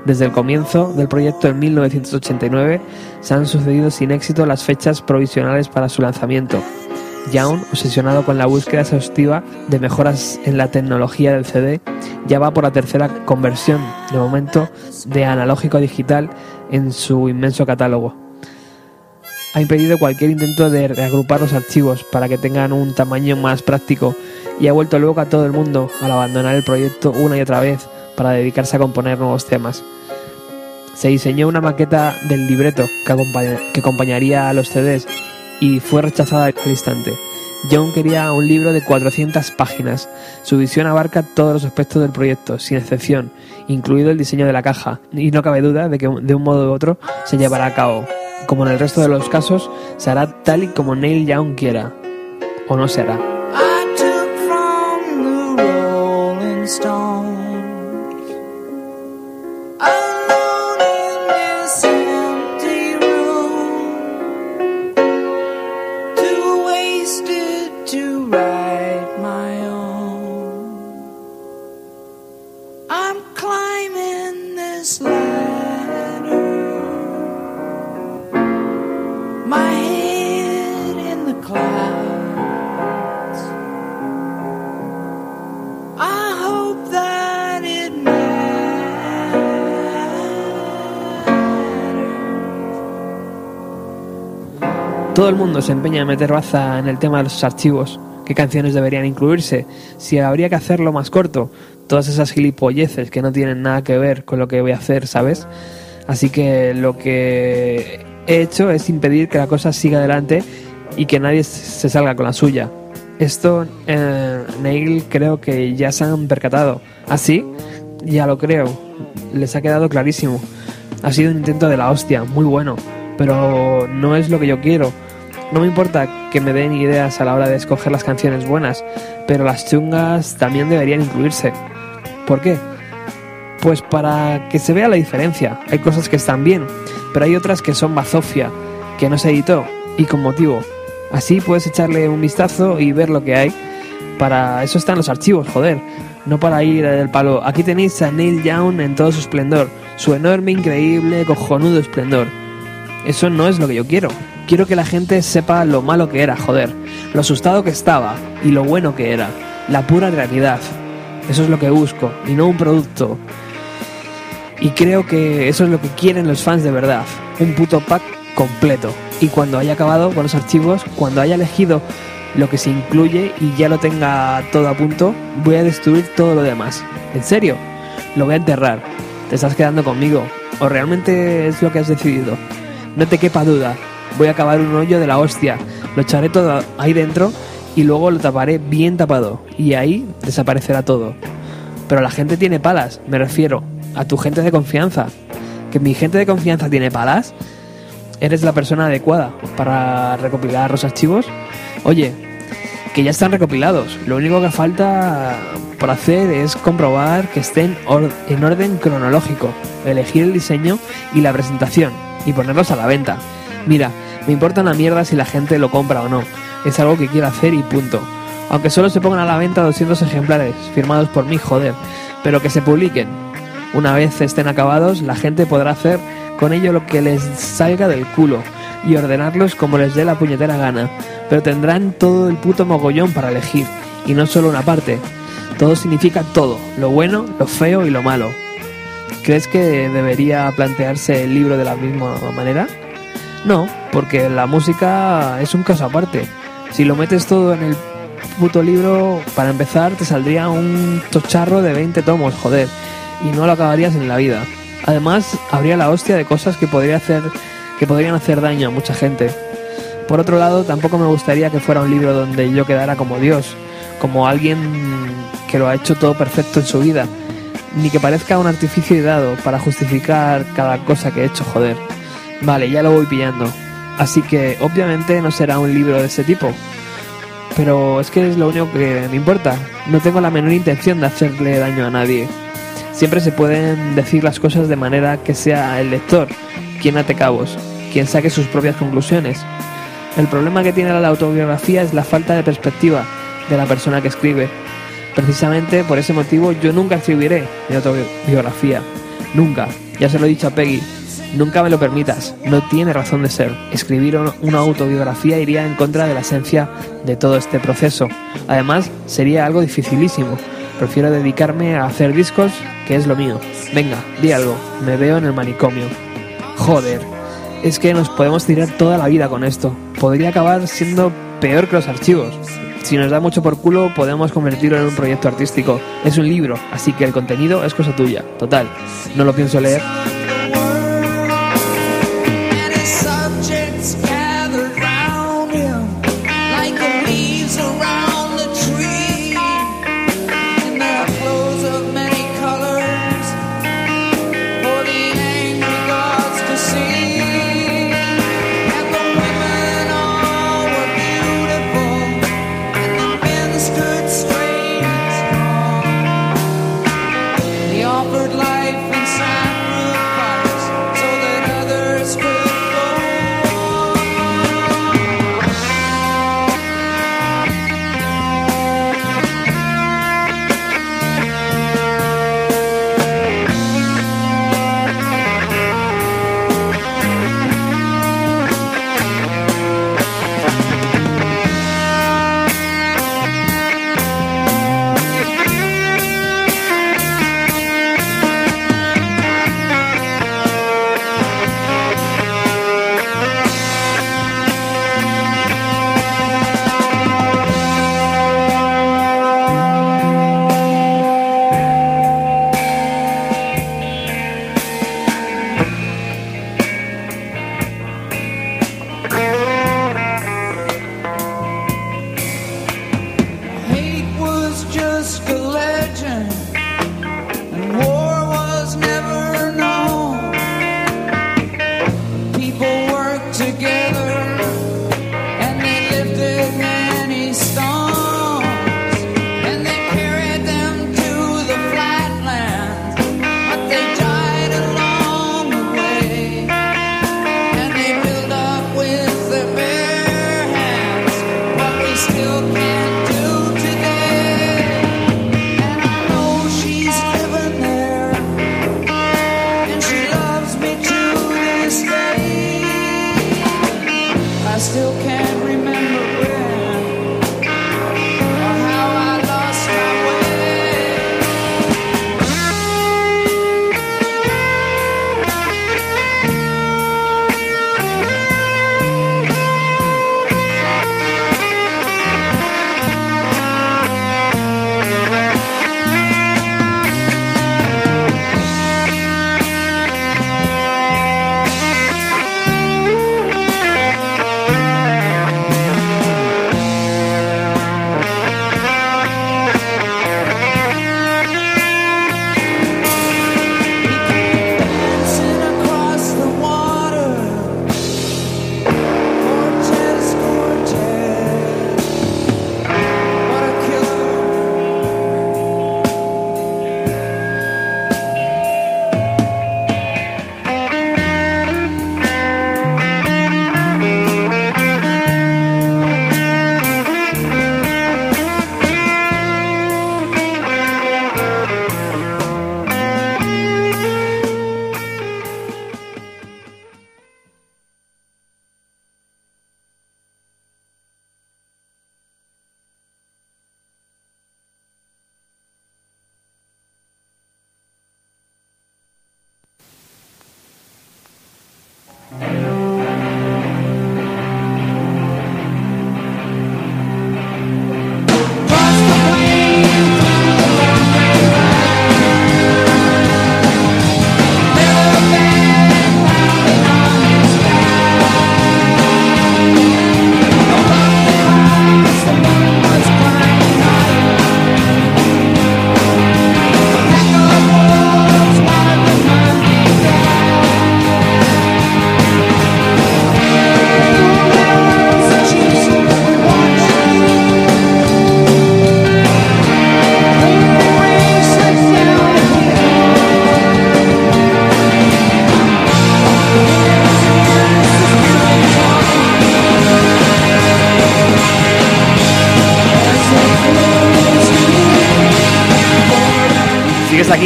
A: Desde el comienzo del proyecto en 1989 se han sucedido sin éxito las fechas provisionales para su lanzamiento, Young, obsesionado con la búsqueda exhaustiva de mejoras en la tecnología del CD, ya va por la tercera conversión, de momento, de analógico a digital en su inmenso catálogo. Ha impedido cualquier intento de reagrupar los archivos para que tengan un tamaño más práctico y ha vuelto luego a todo el mundo al abandonar el proyecto una y otra vez para dedicarse a componer nuevos temas. Se diseñó una maqueta del libreto que, que acompañaría a los CDs y fue rechazada al instante. John quería un libro de 400 páginas. Su visión abarca todos los aspectos del proyecto, sin excepción, incluido el diseño de la caja, y no cabe duda de que de un modo u otro se llevará a cabo. Como en el resto de los casos, se hará tal y como Neil Young quiera, o no se hará. Todo el mundo se empeña en meter baza en el tema de los archivos, qué canciones deberían incluirse, si habría que hacerlo más corto, todas esas gilipolleces que no tienen nada que ver con lo que voy a hacer, ¿sabes? Así que lo que he hecho es impedir que la cosa siga adelante y que nadie se salga con la suya. Esto, eh, Neil, creo que ya se han percatado. ¿Así? ya lo creo. Les ha quedado clarísimo. Ha sido un intento de la hostia, muy bueno. Pero no es lo que yo quiero. No me importa que me den ideas a la hora de escoger las canciones buenas, pero las chungas también deberían incluirse. ¿Por qué? Pues para que se vea la diferencia. Hay cosas que están bien, pero hay otras que son bazofia, que no se editó, y con motivo. Así puedes echarle un vistazo y ver lo que hay. Para eso están los archivos, joder. No para ir del palo. Aquí tenéis a Neil Young en todo su esplendor. Su enorme, increíble, cojonudo esplendor. Eso no es lo que yo quiero. Quiero que la gente sepa lo malo que era, joder. Lo asustado que estaba y lo bueno que era. La pura realidad. Eso es lo que busco y no un producto. Y creo que eso es lo que quieren los fans de verdad. Un puto pack completo. Y cuando haya acabado con los archivos, cuando haya elegido lo que se incluye y ya lo tenga todo a punto, voy a destruir todo lo demás. ¿En serio? Lo voy a enterrar. ¿Te estás quedando conmigo? ¿O realmente es lo que has decidido? No te quepa duda. Voy a acabar un hoyo de la hostia. Lo echaré todo ahí dentro y luego lo taparé bien tapado. Y ahí desaparecerá todo. Pero la gente tiene palas, me refiero. A tu gente de confianza. ¿Que mi gente de confianza tiene palas? ¿Eres la persona adecuada para recopilar los archivos? Oye, que ya están recopilados. Lo único que falta por hacer es comprobar que estén en orden cronológico, elegir el diseño y la presentación y ponerlos a la venta. Mira, me importa una mierda si la gente lo compra o no. Es algo que quiero hacer y punto. Aunque solo se pongan a la venta 200 ejemplares, firmados por mí, joder. Pero que se publiquen. Una vez estén acabados, la gente podrá hacer con ello lo que les salga del culo y ordenarlos como les dé la puñetera gana, pero tendrán todo el puto mogollón para elegir, y no solo una parte. Todo significa todo, lo bueno, lo feo y lo malo. ¿Crees que debería plantearse el libro de la misma manera? No, porque la música es un caso aparte. Si lo metes todo en el puto libro, para empezar te saldría un tocharro de 20 tomos, joder, y no lo acabarías en la vida. Además, habría la hostia de cosas que podría hacer que podrían hacer daño a mucha gente. Por otro lado, tampoco me gustaría que fuera un libro donde yo quedara como Dios, como alguien que lo ha hecho todo perfecto en su vida, ni que parezca un artificio dado para justificar cada cosa que he hecho, joder. Vale, ya lo voy pillando. Así que obviamente no será un libro de ese tipo. Pero es que es lo único que me importa. No tengo la menor intención de hacerle daño a nadie. Siempre se pueden decir las cosas de manera que sea el lector quien ate cabos, quien saque sus propias conclusiones. El problema que tiene la autobiografía es la falta de perspectiva de la persona que escribe. Precisamente por ese motivo yo nunca escribiré mi autobiografía. Nunca. Ya se lo he dicho a Peggy. Nunca me lo permitas. No tiene razón de ser. Escribir una autobiografía iría en contra de la esencia de todo este proceso. Además, sería algo dificilísimo. Prefiero dedicarme a hacer discos, que es lo mío. Venga, di algo. Me veo en el manicomio. Joder, es que nos podemos tirar toda la vida con esto. Podría acabar siendo peor que los archivos. Si nos da mucho por culo, podemos convertirlo en un proyecto artístico. Es un libro, así que el contenido es cosa tuya. Total, no lo pienso leer.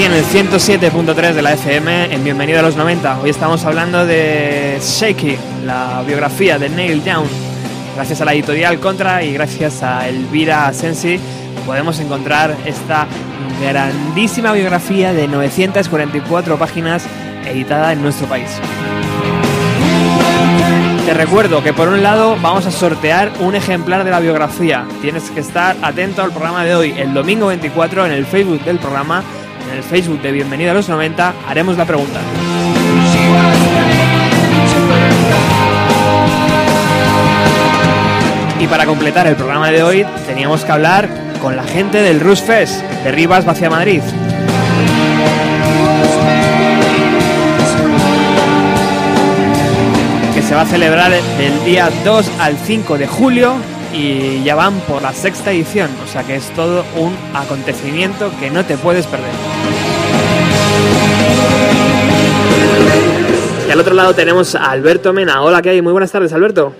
A: Aquí en el 107.3 de la FM en Bienvenido a los 90. Hoy estamos hablando de Shaky, la biografía de Neil Young. Gracias a la editorial Contra y gracias a Elvira Sensi podemos encontrar esta grandísima biografía de 944 páginas editada en nuestro país. Te recuerdo que por un lado vamos a sortear un ejemplar de la biografía. Tienes que estar atento al programa de hoy. El domingo 24 en el Facebook del programa, en el Facebook de Bienvenido a los 90, haremos la pregunta. Y para completar el programa de hoy teníamos que hablar con la gente del Rus Fest de Rivas hacia Madrid. se va a celebrar del día 2 al 5 de julio y ya van por la sexta edición, o sea que es todo un acontecimiento que no te puedes perder. Y al otro lado tenemos a Alberto Mena. Hola, ¿qué hay? Muy buenas tardes, Alberto.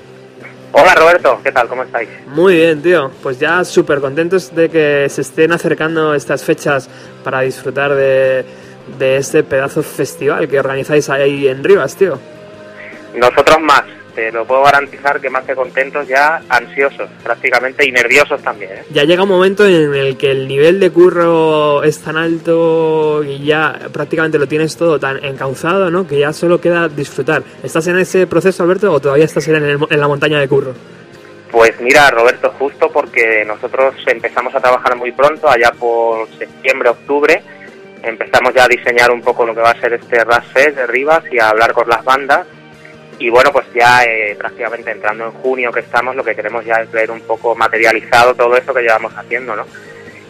F: Hola Roberto, ¿qué tal? ¿Cómo estáis?
A: Muy bien, tío. Pues ya súper contentos de que se estén acercando estas fechas para disfrutar de, de este pedazo festival que organizáis ahí en Rivas, tío.
F: Nosotros más, te lo puedo garantizar que más que contentos, ya ansiosos prácticamente y nerviosos también. ¿eh?
A: Ya llega un momento en el que el nivel de curro es tan alto y ya prácticamente lo tienes todo tan encauzado, ¿no? Que ya solo queda disfrutar. ¿Estás en ese proceso, Alberto, o todavía estás en, en la montaña de curro?
F: Pues mira, Roberto, justo porque nosotros empezamos a trabajar muy pronto, allá por septiembre, octubre, empezamos ya a diseñar un poco lo que va a ser este Ras de Rivas y a hablar con las bandas y bueno, pues ya eh, prácticamente entrando en junio que estamos, lo que queremos ya es ver un poco materializado todo eso que llevamos haciendo, ¿no?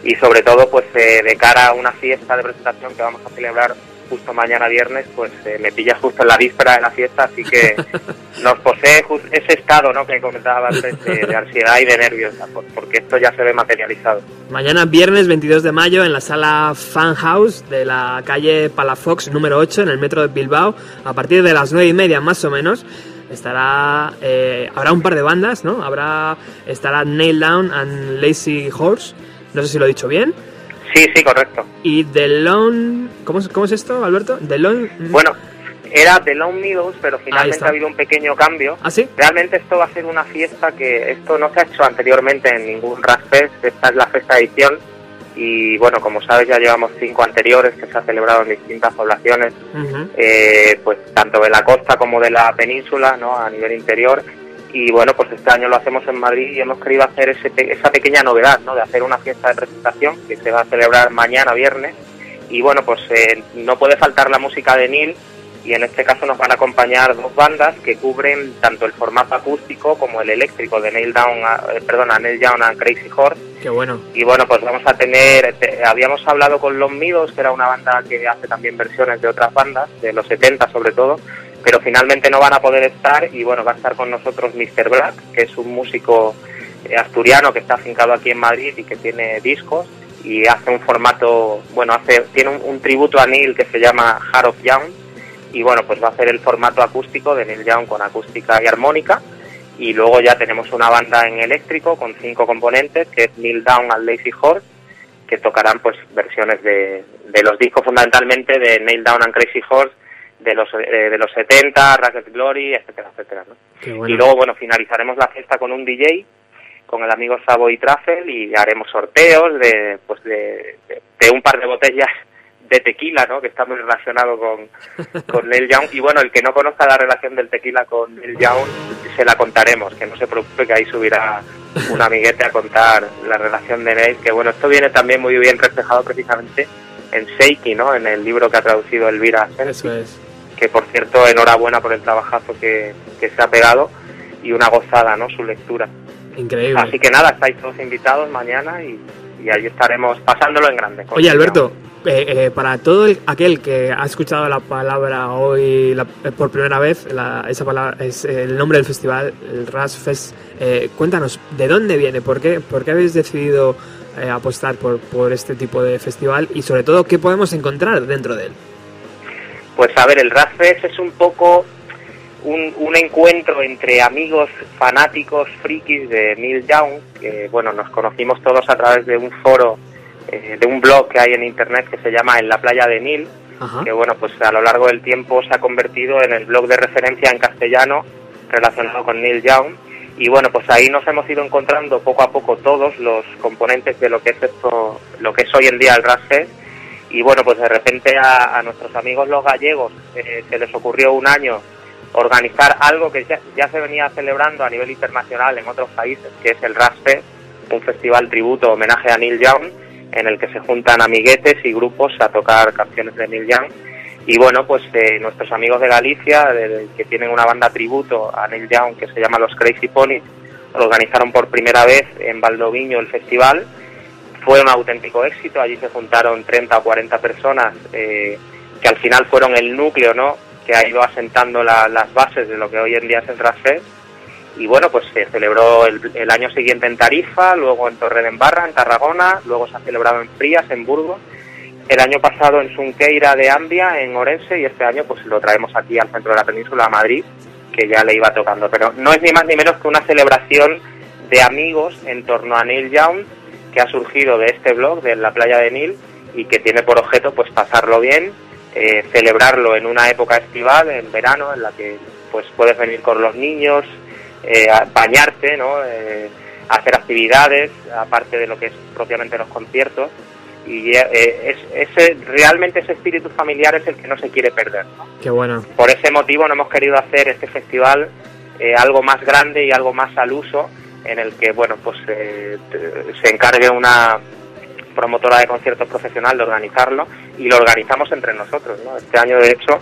F: Y sobre todo, pues eh, de cara a una fiesta de presentación que vamos a celebrar justo mañana viernes, pues eh, me pillas justo en la víspera de la fiesta, así que nos posee ese estado ¿no? que comentaba antes de, ansiedad y de nervios, porque esto ya se ve materializado.
A: Mañana viernes 22 de mayo en la sala Fan House de la calle Palafox número 8 en el metro de Bilbao, a partir de las 9 y media más o menos. Estará, eh, habrá un par de bandas, ¿no? Habrá, estará Nail Down and Lazy Horse, no sé si lo he dicho bien.
F: Sí, sí, correcto.
A: ¿Y The Lone... ¿Cómo, cómo es esto, Alberto? The Lone...
F: Bueno, era The Lone Meadows, pero finalmente ha habido un pequeño cambio.
A: ¿Ah, sí?
F: Realmente esto va a ser una fiesta que esto no se ha hecho anteriormente en ningún Fest, esta es la sexta edición y bueno, como sabes ya llevamos cinco anteriores que se ha celebrado en distintas poblaciones, eh, pues tanto de la costa como de la península, ¿no? A nivel interior y bueno, pues este año lo hacemos en Madrid y hemos querido hacer ese, esa pequeña novedad, ¿no? De hacer una fiesta de presentación que se va a celebrar mañana viernes y bueno, pues eh, no puede faltar la música de Neil y en este caso nos van a acompañar dos bandas que cubren tanto el formato acústico como el eléctrico de Neil Down, eh, perdona, Neil Young and Crazy Horse.
A: Qué bueno.
F: Y bueno, pues vamos a tener, habíamos hablado con Los Midos, que era una banda que hace también versiones de otras bandas, de los 70 sobre todo, pero finalmente no van a poder estar y bueno, va a estar con nosotros Mr. Black, que es un músico eh, asturiano que está afincado aquí en Madrid y que tiene discos y hace un formato, bueno, hace tiene un, tributo a Neil que se llama Heart of Young y bueno, pues va a hacer el formato acústico de Neil Young con acústica y armónica y luego ya tenemos una banda en eléctrico con cinco componentes que es Neil Down and Lazy Horse que tocarán pues versiones de, de los discos fundamentalmente de Neil Down and Crazy Horse de los eh, de los 70, Racket Glory, etcétera, etcétera. ¿no? Y luego, bueno, finalizaremos la fiesta con un DJ, con el amigo Sabo y Traffel y haremos sorteos de, pues de, de, un par de botellas de tequila, ¿no? Que está muy relacionado con, con Neil Young. Y bueno, el que no conozca la relación del tequila con Neil Young, se la contaremos, que no se preocupe que ahí subirá un amiguete a contar la relación de Neil, que bueno, esto viene también muy bien reflejado precisamente en Seiki, ¿no? En el libro que ha traducido Elvira
A: Eso es
F: que por cierto enhorabuena por el trabajazo que, se ha pegado y una gozada, ¿no? Su lectura.
A: Increíble.
F: Así que nada, estáis todos invitados mañana y, y ahí estaremos pasándolo en grande.
A: Oye, Alberto, eh, eh, para todo aquel que ha escuchado la palabra hoy eh, por primera vez, esa palabra es el nombre del festival, el RAS Fest, cuéntanos, ¿de dónde viene? ¿Por qué, por qué habéis decidido apostar por, por este tipo de festival? Y sobre todo, ¿qué podemos encontrar dentro de él?
F: Pues a ver, el Razfest es un poco un, encuentro entre amigos fanáticos frikis de Neil Young, que bueno, nos conocimos todos a través de un foro eh, de un blog que hay en internet que se llama En la playa de
E: Ajá.
F: que bueno, pues a lo largo del tiempo se ha convertido en el blog de referencia en castellano relacionado con Neil Young. Y bueno, pues ahí nos hemos ido encontrando poco a poco todos los componentes de lo que es esto, lo que es hoy en día el Rasfest. Y bueno, pues de repente a, nuestros amigos los gallegos eh, se les ocurrió un año organizar algo que ya, se venía celebrando a nivel internacional en otros países, que es el Rasfest, un festival tributo homenaje a Neil Young, en el que se juntan amiguetes y grupos a tocar canciones de Neil Young. Y bueno, pues eh, nuestros amigos de Galicia, de- que tienen una banda tributo a Neil Young que se llama Los Crazy Ponies, organizaron por primera vez en Valdoviño el festival. Fue un auténtico éxito, allí se juntaron 30 o 40 personas eh, que al final fueron el núcleo, ¿no? Que ha ido asentando la- las bases de lo que hoy en día es el Rasfest. Y bueno, pues se celebró el, el año siguiente en Tarifa, luego en Torredembarra, en Tarragona, luego se ha celebrado en Frías, en Burgos, el año pasado en Sunqueira de Ambia, en Orense, y este año pues lo traemos aquí al centro de la península, a Madrid, que ya le iba tocando. Pero no es ni más ni menos que una celebración de amigos en torno a Neil Young, que ha surgido de este blog, de la playa de Neil, y que tiene por objeto pues pasarlo bien, eh, celebrarlo en una época estival, en verano, en la que pues puedes venir con los niños, eh, a bañarte, ¿no? Eh, hacer actividades, aparte de lo que es propiamente los conciertos. Y eh, es, ese, realmente ese espíritu familiar es el que no se quiere perder. ¿no?
E: Qué bueno.
F: Por ese motivo no hemos querido hacer este festival eh, algo más grande y algo más al uso, en el que bueno pues eh, se encargue una promotora de conciertos profesional de organizarlo y lo organizamos entre nosotros. ¿no? Este año de hecho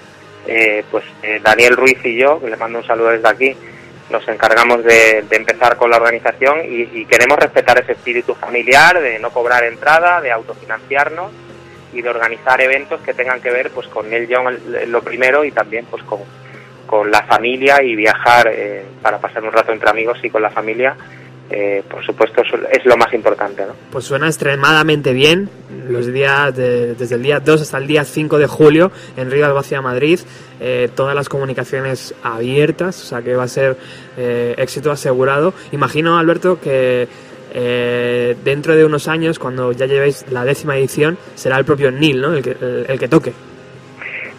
F: eh, pues eh, Daniel Ruiz y yo, que le mando un saludo desde aquí, nos encargamos de, de empezar con la organización y, queremos respetar ese espíritu familiar, de no cobrar entrada, de autofinanciarnos y de organizar eventos que tengan que ver pues con Neil Young lo primero y también pues con, con la familia y viajar eh, para pasar un rato entre amigos y con la familia eh, por supuesto es lo más importante ¿no?
E: Pues suena extremadamente bien. Los días de- desde el día 2 hasta el día 5 de julio en Rivas Vacia Madrid, eh, todas las comunicaciones abiertas, o sea que va a ser eh, éxito asegurado. Imagino, Alberto, que eh, dentro de unos años, cuando ya llevéis la décima edición, será el propio Neil, ¿no? El que, el que toque.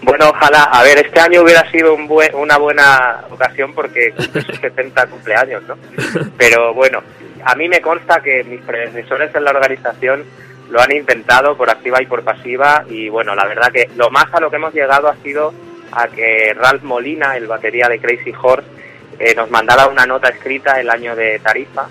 F: Bueno, ojalá. A ver, este año hubiera sido un buen- una buena ocasión porque cumple sus 70 cumpleaños, ¿no? Pero bueno, a mí me consta que mis predecesores en la organización lo han intentado por activa y por pasiva y bueno, la verdad que lo más a lo que hemos llegado ha sido a que Ralph Molina, el batería de Crazy Horse, eh, nos mandara una nota escrita el año de Tarifa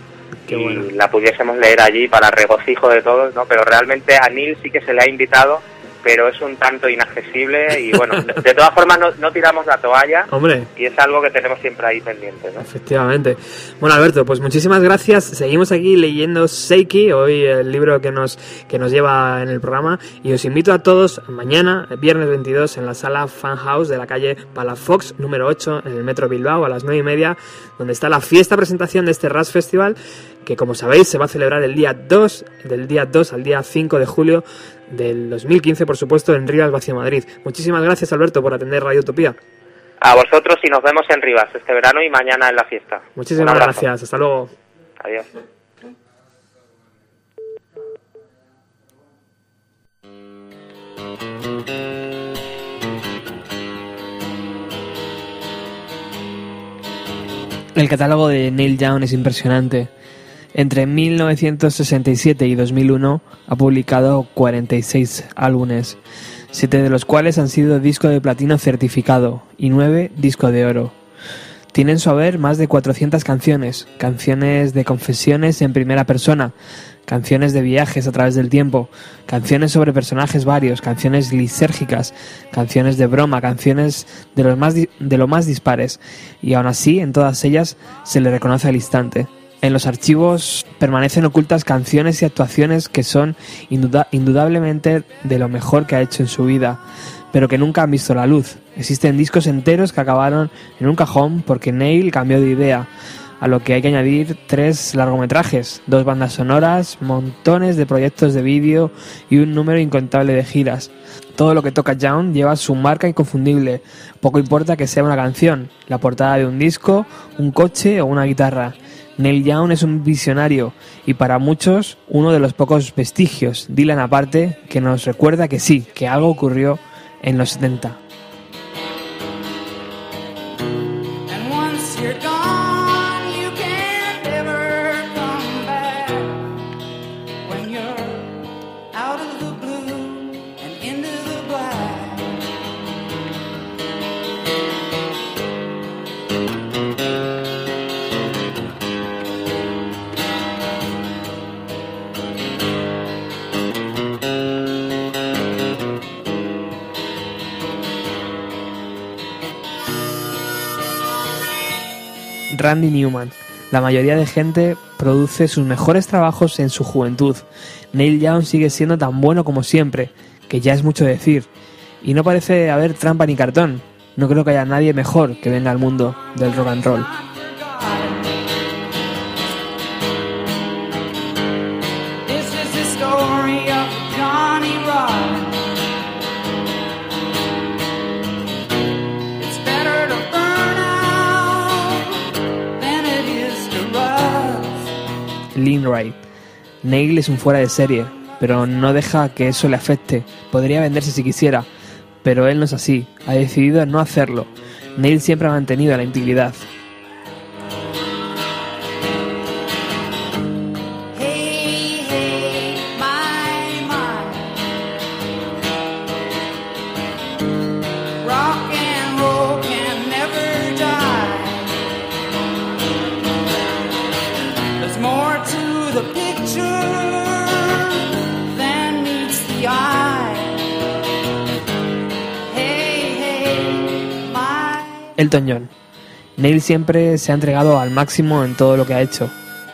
E: Qué
F: y
E: bueno.
F: la pudiésemos leer allí para regocijo de todos, ¿no? Pero realmente a Neil sí que se le ha invitado, pero es un tanto inaccesible y bueno, de, todas formas no, no tiramos la toalla
E: Hombre,
F: y es algo que tenemos siempre ahí pendiente, ¿no?
E: Efectivamente. Bueno, Alberto, pues muchísimas gracias. Seguimos aquí leyendo Seiki, hoy el libro que nos, que nos lleva en el programa. Y os invito a todos mañana, viernes 22, en la sala Fan House de la calle Palafox, número 8, en el Metro Bilbao, a las 9 y media, donde está la fiesta presentación de este RAS Festival, que como sabéis se va a celebrar el día 2, del día 2 al día 5 de julio del 2015, por supuesto, en Rivas Vacia Madrid. Muchísimas gracias, Alberto, por atender Radio Utopía.
F: A vosotros y nos vemos en Rivas este verano y mañana en la fiesta.
E: Muchísimas gracias. Hasta luego.
F: Adiós.
A: El catálogo de Neil Young es impresionante. Entre 1967 y 2001 ha publicado 46 álbumes, siete de los cuales han sido disco de platino certificado y nueve disco de oro. Tiene en su haber más de 400 canciones, canciones de confesiones en primera persona, canciones de viajes a través del tiempo, canciones sobre personajes varios, canciones lisérgicas, canciones de broma, canciones de, los más de lo más dispares, y aún así en todas ellas se le reconoce al instante. En los archivos permanecen ocultas canciones y actuaciones que son induda- indudablemente de lo mejor que ha hecho en su vida, pero que nunca han visto la luz. Existen discos enteros que acabaron en un cajón porque Neil cambió de idea, a lo que hay que añadir tres largometrajes, dos bandas sonoras, montones de proyectos de vídeo y un número incontable de giras. Todo lo que toca Young lleva su marca inconfundible. Poco importa que sea una canción, la portada de un disco, un coche o una guitarra. Neil Young es un visionario y para muchos uno de los pocos vestigios, Dylan aparte, que nos recuerda que sí, que algo ocurrió en los 70. Randy Newman. La mayoría de gente produce sus mejores trabajos en su juventud. Neil Young sigue siendo tan bueno como siempre, que ya es mucho decir. Y no parece haber trampa ni cartón. No creo que haya nadie mejor que venga al mundo del rock and roll.
C: Rust.
A: Lynn Wright. Neil es un fuera de serie, pero no deja que eso le afecte. Podría venderse si quisiera, pero él no es así. Ha decidido no hacerlo. Neil siempre ha mantenido la integridad. Neil siempre se ha entregado al máximo en todo lo que ha hecho.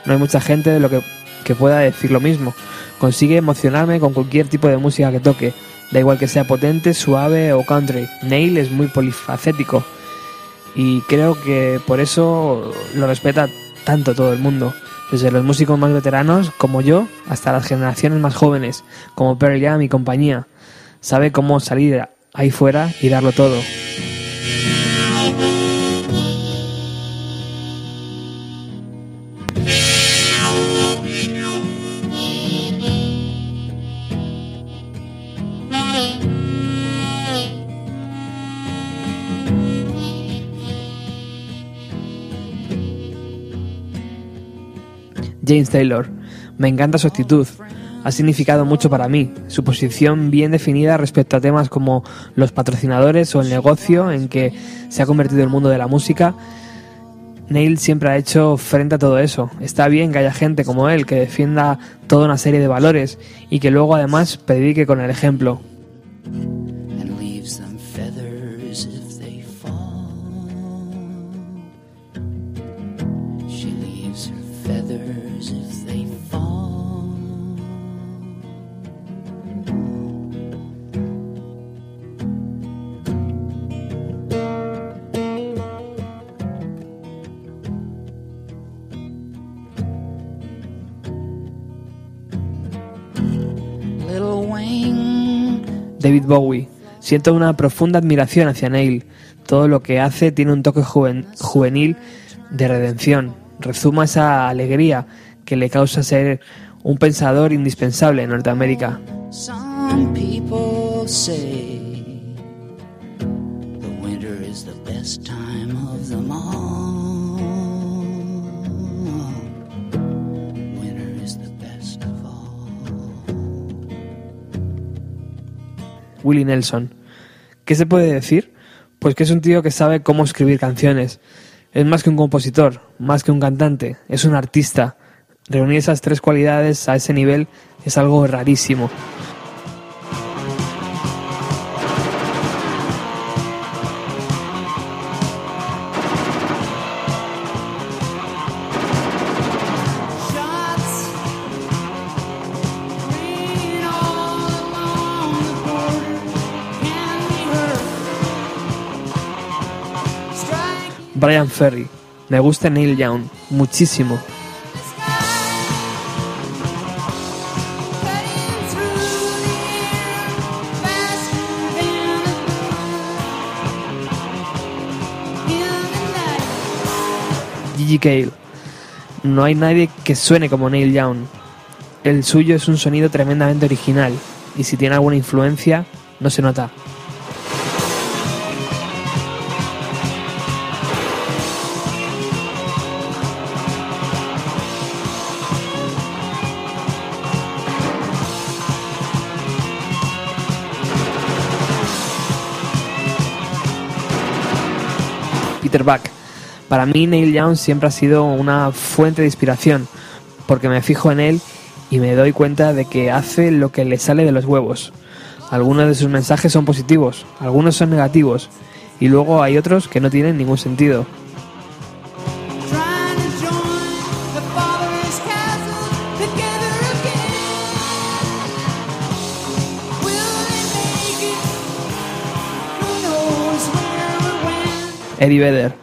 A: No hay mucha gente de lo que, que pueda decir lo mismo. Consigue emocionarme con cualquier tipo de música que toque. Da igual que sea potente, suave o country. Neil es muy polifacético. Y creo que por eso lo respeta tanto todo el mundo. Desde los músicos más veteranos, como yo, hasta las generaciones más jóvenes, como Pearl Jam y compañía. Sabe cómo salir ahí fuera y darlo todo. James Taylor. Me encanta su actitud. Ha significado mucho para mí. Su posición bien definida respecto a temas como los patrocinadores o el negocio en que se ha convertido el mundo de la música. Neil siempre ha hecho frente a todo eso. Está bien que haya gente como él que defienda toda una serie de valores y que luego además predique con el ejemplo. David Bowie. Siento una profunda admiración hacia Neil. Todo lo que hace tiene un toque juven- juvenil de redención. Rezuma esa alegría que le causa ser un pensador indispensable en Norteamérica. Willie Nelson. ¿Qué se puede decir? Pues que es un tío que sabe cómo escribir canciones. Es más que un compositor, más que un cantante, es un artista. Reunir esas tres cualidades a ese nivel es algo rarísimo. Brian Ferry. Me gusta Neil Young, muchísimo. Gigi Cale. no hay nadie que suene como Neil Young. El suyo es un sonido tremendamente original y si tiene alguna influencia no se nota. Para mí Neil Young siempre ha sido una fuente de inspiración, porque me fijo en él y me doy cuenta de que hace lo que le sale de los huevos. Algunos de sus mensajes son positivos, algunos son negativos, y luego hay otros que no tienen ningún sentido. Eddie Vedder.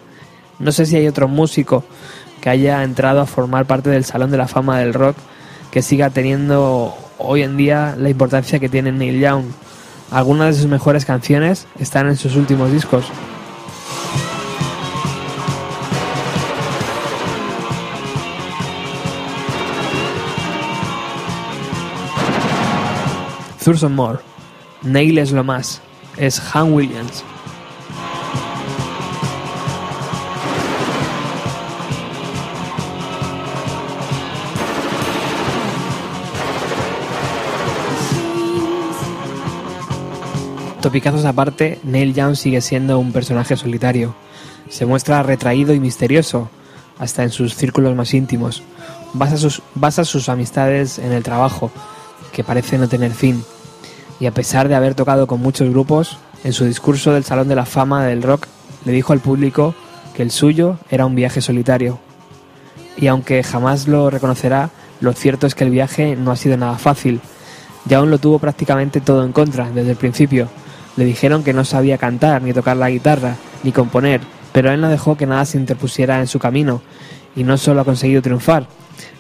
A: No sé si hay otro músico que haya entrado a formar parte del Salón de la Fama del Rock que siga teniendo hoy en día la importancia que tiene Neil Young. Algunas de sus mejores canciones están en sus últimos discos. Thurston Moore. Neil es lo más. Es Han Williams. Topicazos aparte, Neil Young sigue siendo un personaje solitario. Se muestra retraído y misterioso, hasta en sus círculos más íntimos. Basa sus, basa sus amistades en el trabajo, que parece no tener fin. Y a pesar de haber tocado con muchos grupos, en su discurso del Salón de la Fama del Rock le dijo al público que el suyo era un viaje solitario. Y aunque jamás lo reconocerá, lo cierto es que el viaje no ha sido nada fácil. Young lo tuvo prácticamente todo en contra desde el principio. Le dijeron que no sabía cantar, ni tocar la guitarra, ni componer, pero él no dejó que nada se interpusiera en su camino, y no solo ha conseguido triunfar,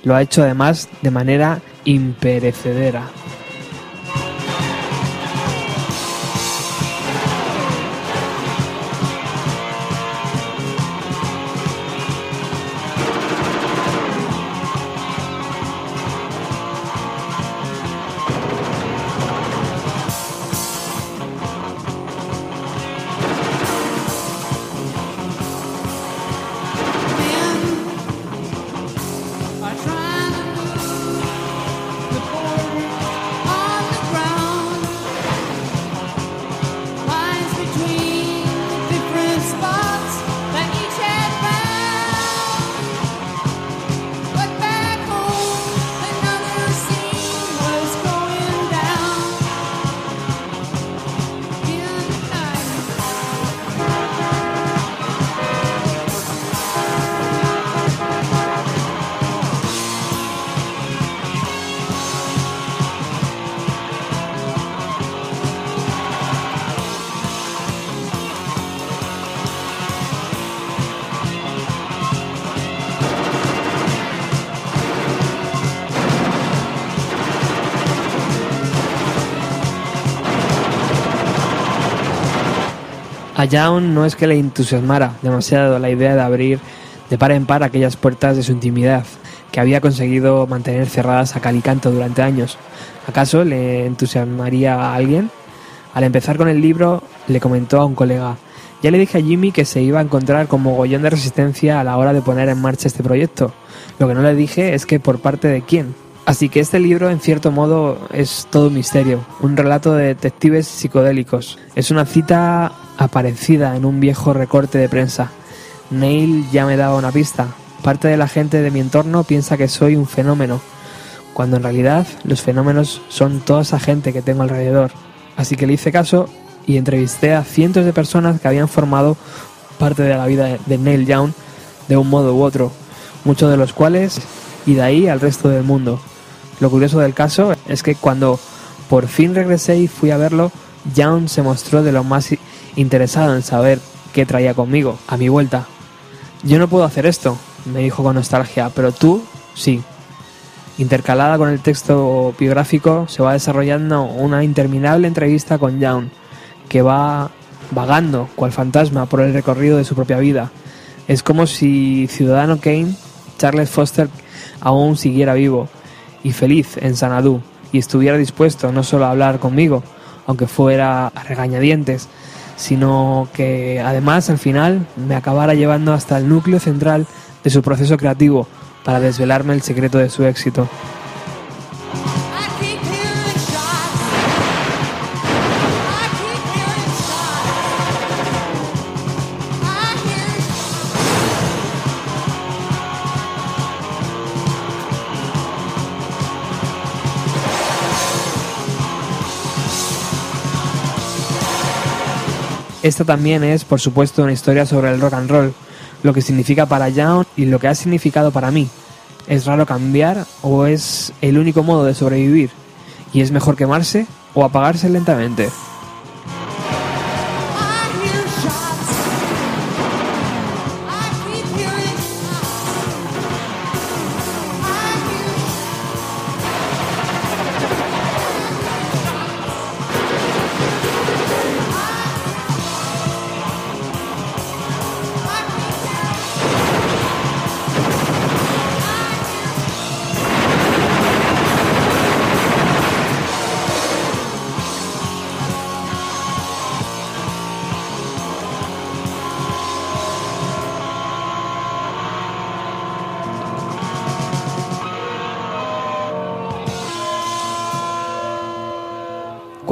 A: lo ha hecho además de manera imperecedera. Young no es que le entusiasmara demasiado la idea de abrir de par en par aquellas puertas de su intimidad que había conseguido mantener cerradas a cal y canto durante años. ¿Acaso le entusiasmaría a alguien? Al empezar con el libro, le comentó a un colega, ya le dije a Jimmy que se iba a encontrar con mogollón de resistencia a la hora de poner en marcha este proyecto. Lo que no le dije es que por parte de quién. Así que este libro, en cierto modo, es todo un misterio, un relato de detectives psicodélicos. Es una cita aparecida en un viejo recorte de prensa. Neil ya me daba una pista. Parte de la gente de mi entorno piensa que soy un fenómeno, cuando en realidad los fenómenos son toda esa gente que tengo alrededor. Así que le hice caso y entrevisté a cientos de personas que habían formado parte de la vida de Neil Young de un modo u otro, muchos de los cuales y de ahí al resto del mundo. Lo curioso del caso es que cuando por fin regresé y fui a verlo, Young se mostró de lo más interesado en saber qué traía conmigo a mi vuelta. Yo no puedo hacer esto, me dijo con nostalgia, pero tú sí. Intercalada con el texto biográfico se va desarrollando una interminable entrevista con Young, que va vagando cual fantasma por el recorrido de su propia vida. Es como si Ciudadano Kane Charles Foster aún siguiera vivo y feliz en Sanadú y estuviera dispuesto no solo a hablar conmigo, aunque fuera a regañadientes, sino que además al final me acabara llevando hasta el núcleo central de su proceso creativo para desvelarme el secreto de su éxito. Esta también es, por supuesto, una historia sobre el rock and roll, lo que significa para Young y lo que ha significado para mí. ¿Es raro cambiar o es el único modo de sobrevivir? ¿Y es mejor quemarse o apagarse lentamente?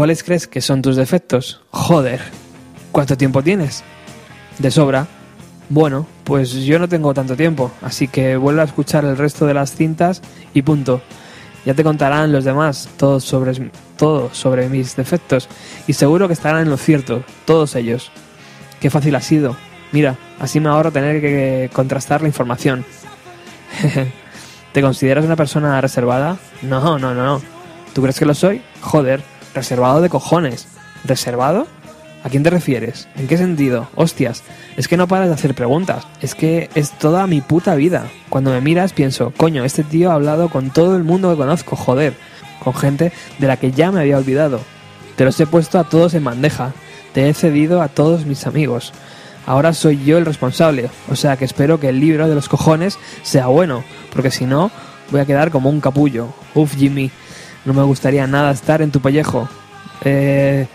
A: ¿Cuáles crees que son tus defectos? Joder, ¿cuánto tiempo tienes? De sobra. Bueno, pues yo no tengo tanto tiempo, así que vuelve a escuchar el resto de las cintas y punto. Ya te contarán los demás todo sobre, todo sobre mis defectos y seguro que estarán en lo cierto, todos ellos. Qué fácil ha sido. Mira, así me ahorro tener que contrastar la información. ¿Te consideras una persona reservada? No, no, no, no. ¿Tú crees que lo soy? Joder, Reservado de cojones. ¿Reservado? ¿A quién te refieres? ¿En qué sentido? Hostias, es que no paras de hacer preguntas. Es que es toda mi puta vida. Cuando me miras pienso, coño, este tío ha hablado con todo el mundo que conozco, joder. Con gente de la que ya me había olvidado. Te los he puesto a todos en bandeja. Te he cedido a todos mis amigos. Ahora soy yo el responsable. O sea que espero que el libro de los cojones sea bueno. Porque si no, voy a quedar como un capullo. Uf, Jimmy. No me gustaría nada estar en tu pellejo. Eh,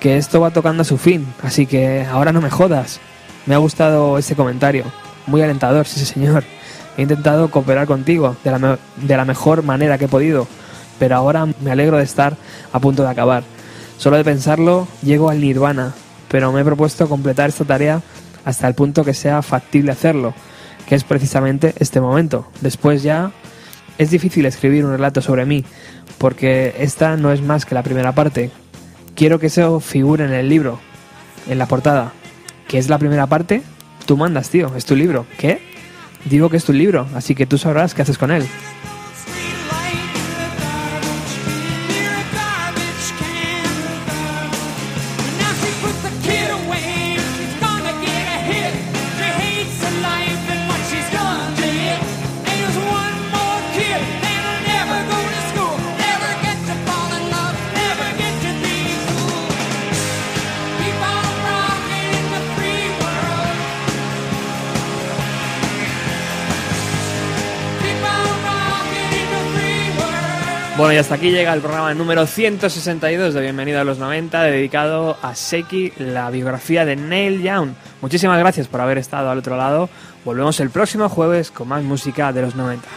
A: que esto va tocando a su fin, así que ahora no me jodas. Me ha gustado ese comentario. Muy alentador, sí señor. He intentado cooperar contigo de la, de la mejor manera que he podido, pero ahora me alegro de estar a punto de acabar. Solo de pensarlo, llego al nirvana, pero me he propuesto completar esta tarea hasta el punto que sea factible hacerlo, que es precisamente este momento. Después ya es difícil escribir un relato sobre mí, porque esta no es más que la primera parte. Quiero que eso figure en el libro, en la portada. ¿Qué es la primera parte? Tú mandas, tío, es tu libro. ¿Qué? Digo que es tu libro, así que tú sabrás qué haces con él. Bueno, y hasta aquí llega el programa número 162 de Bienvenido a los 90, dedicado a Seki, la biografía de Neil Young. Muchísimas gracias por haber estado al otro lado. Volvemos el próximo jueves con más música de los 90.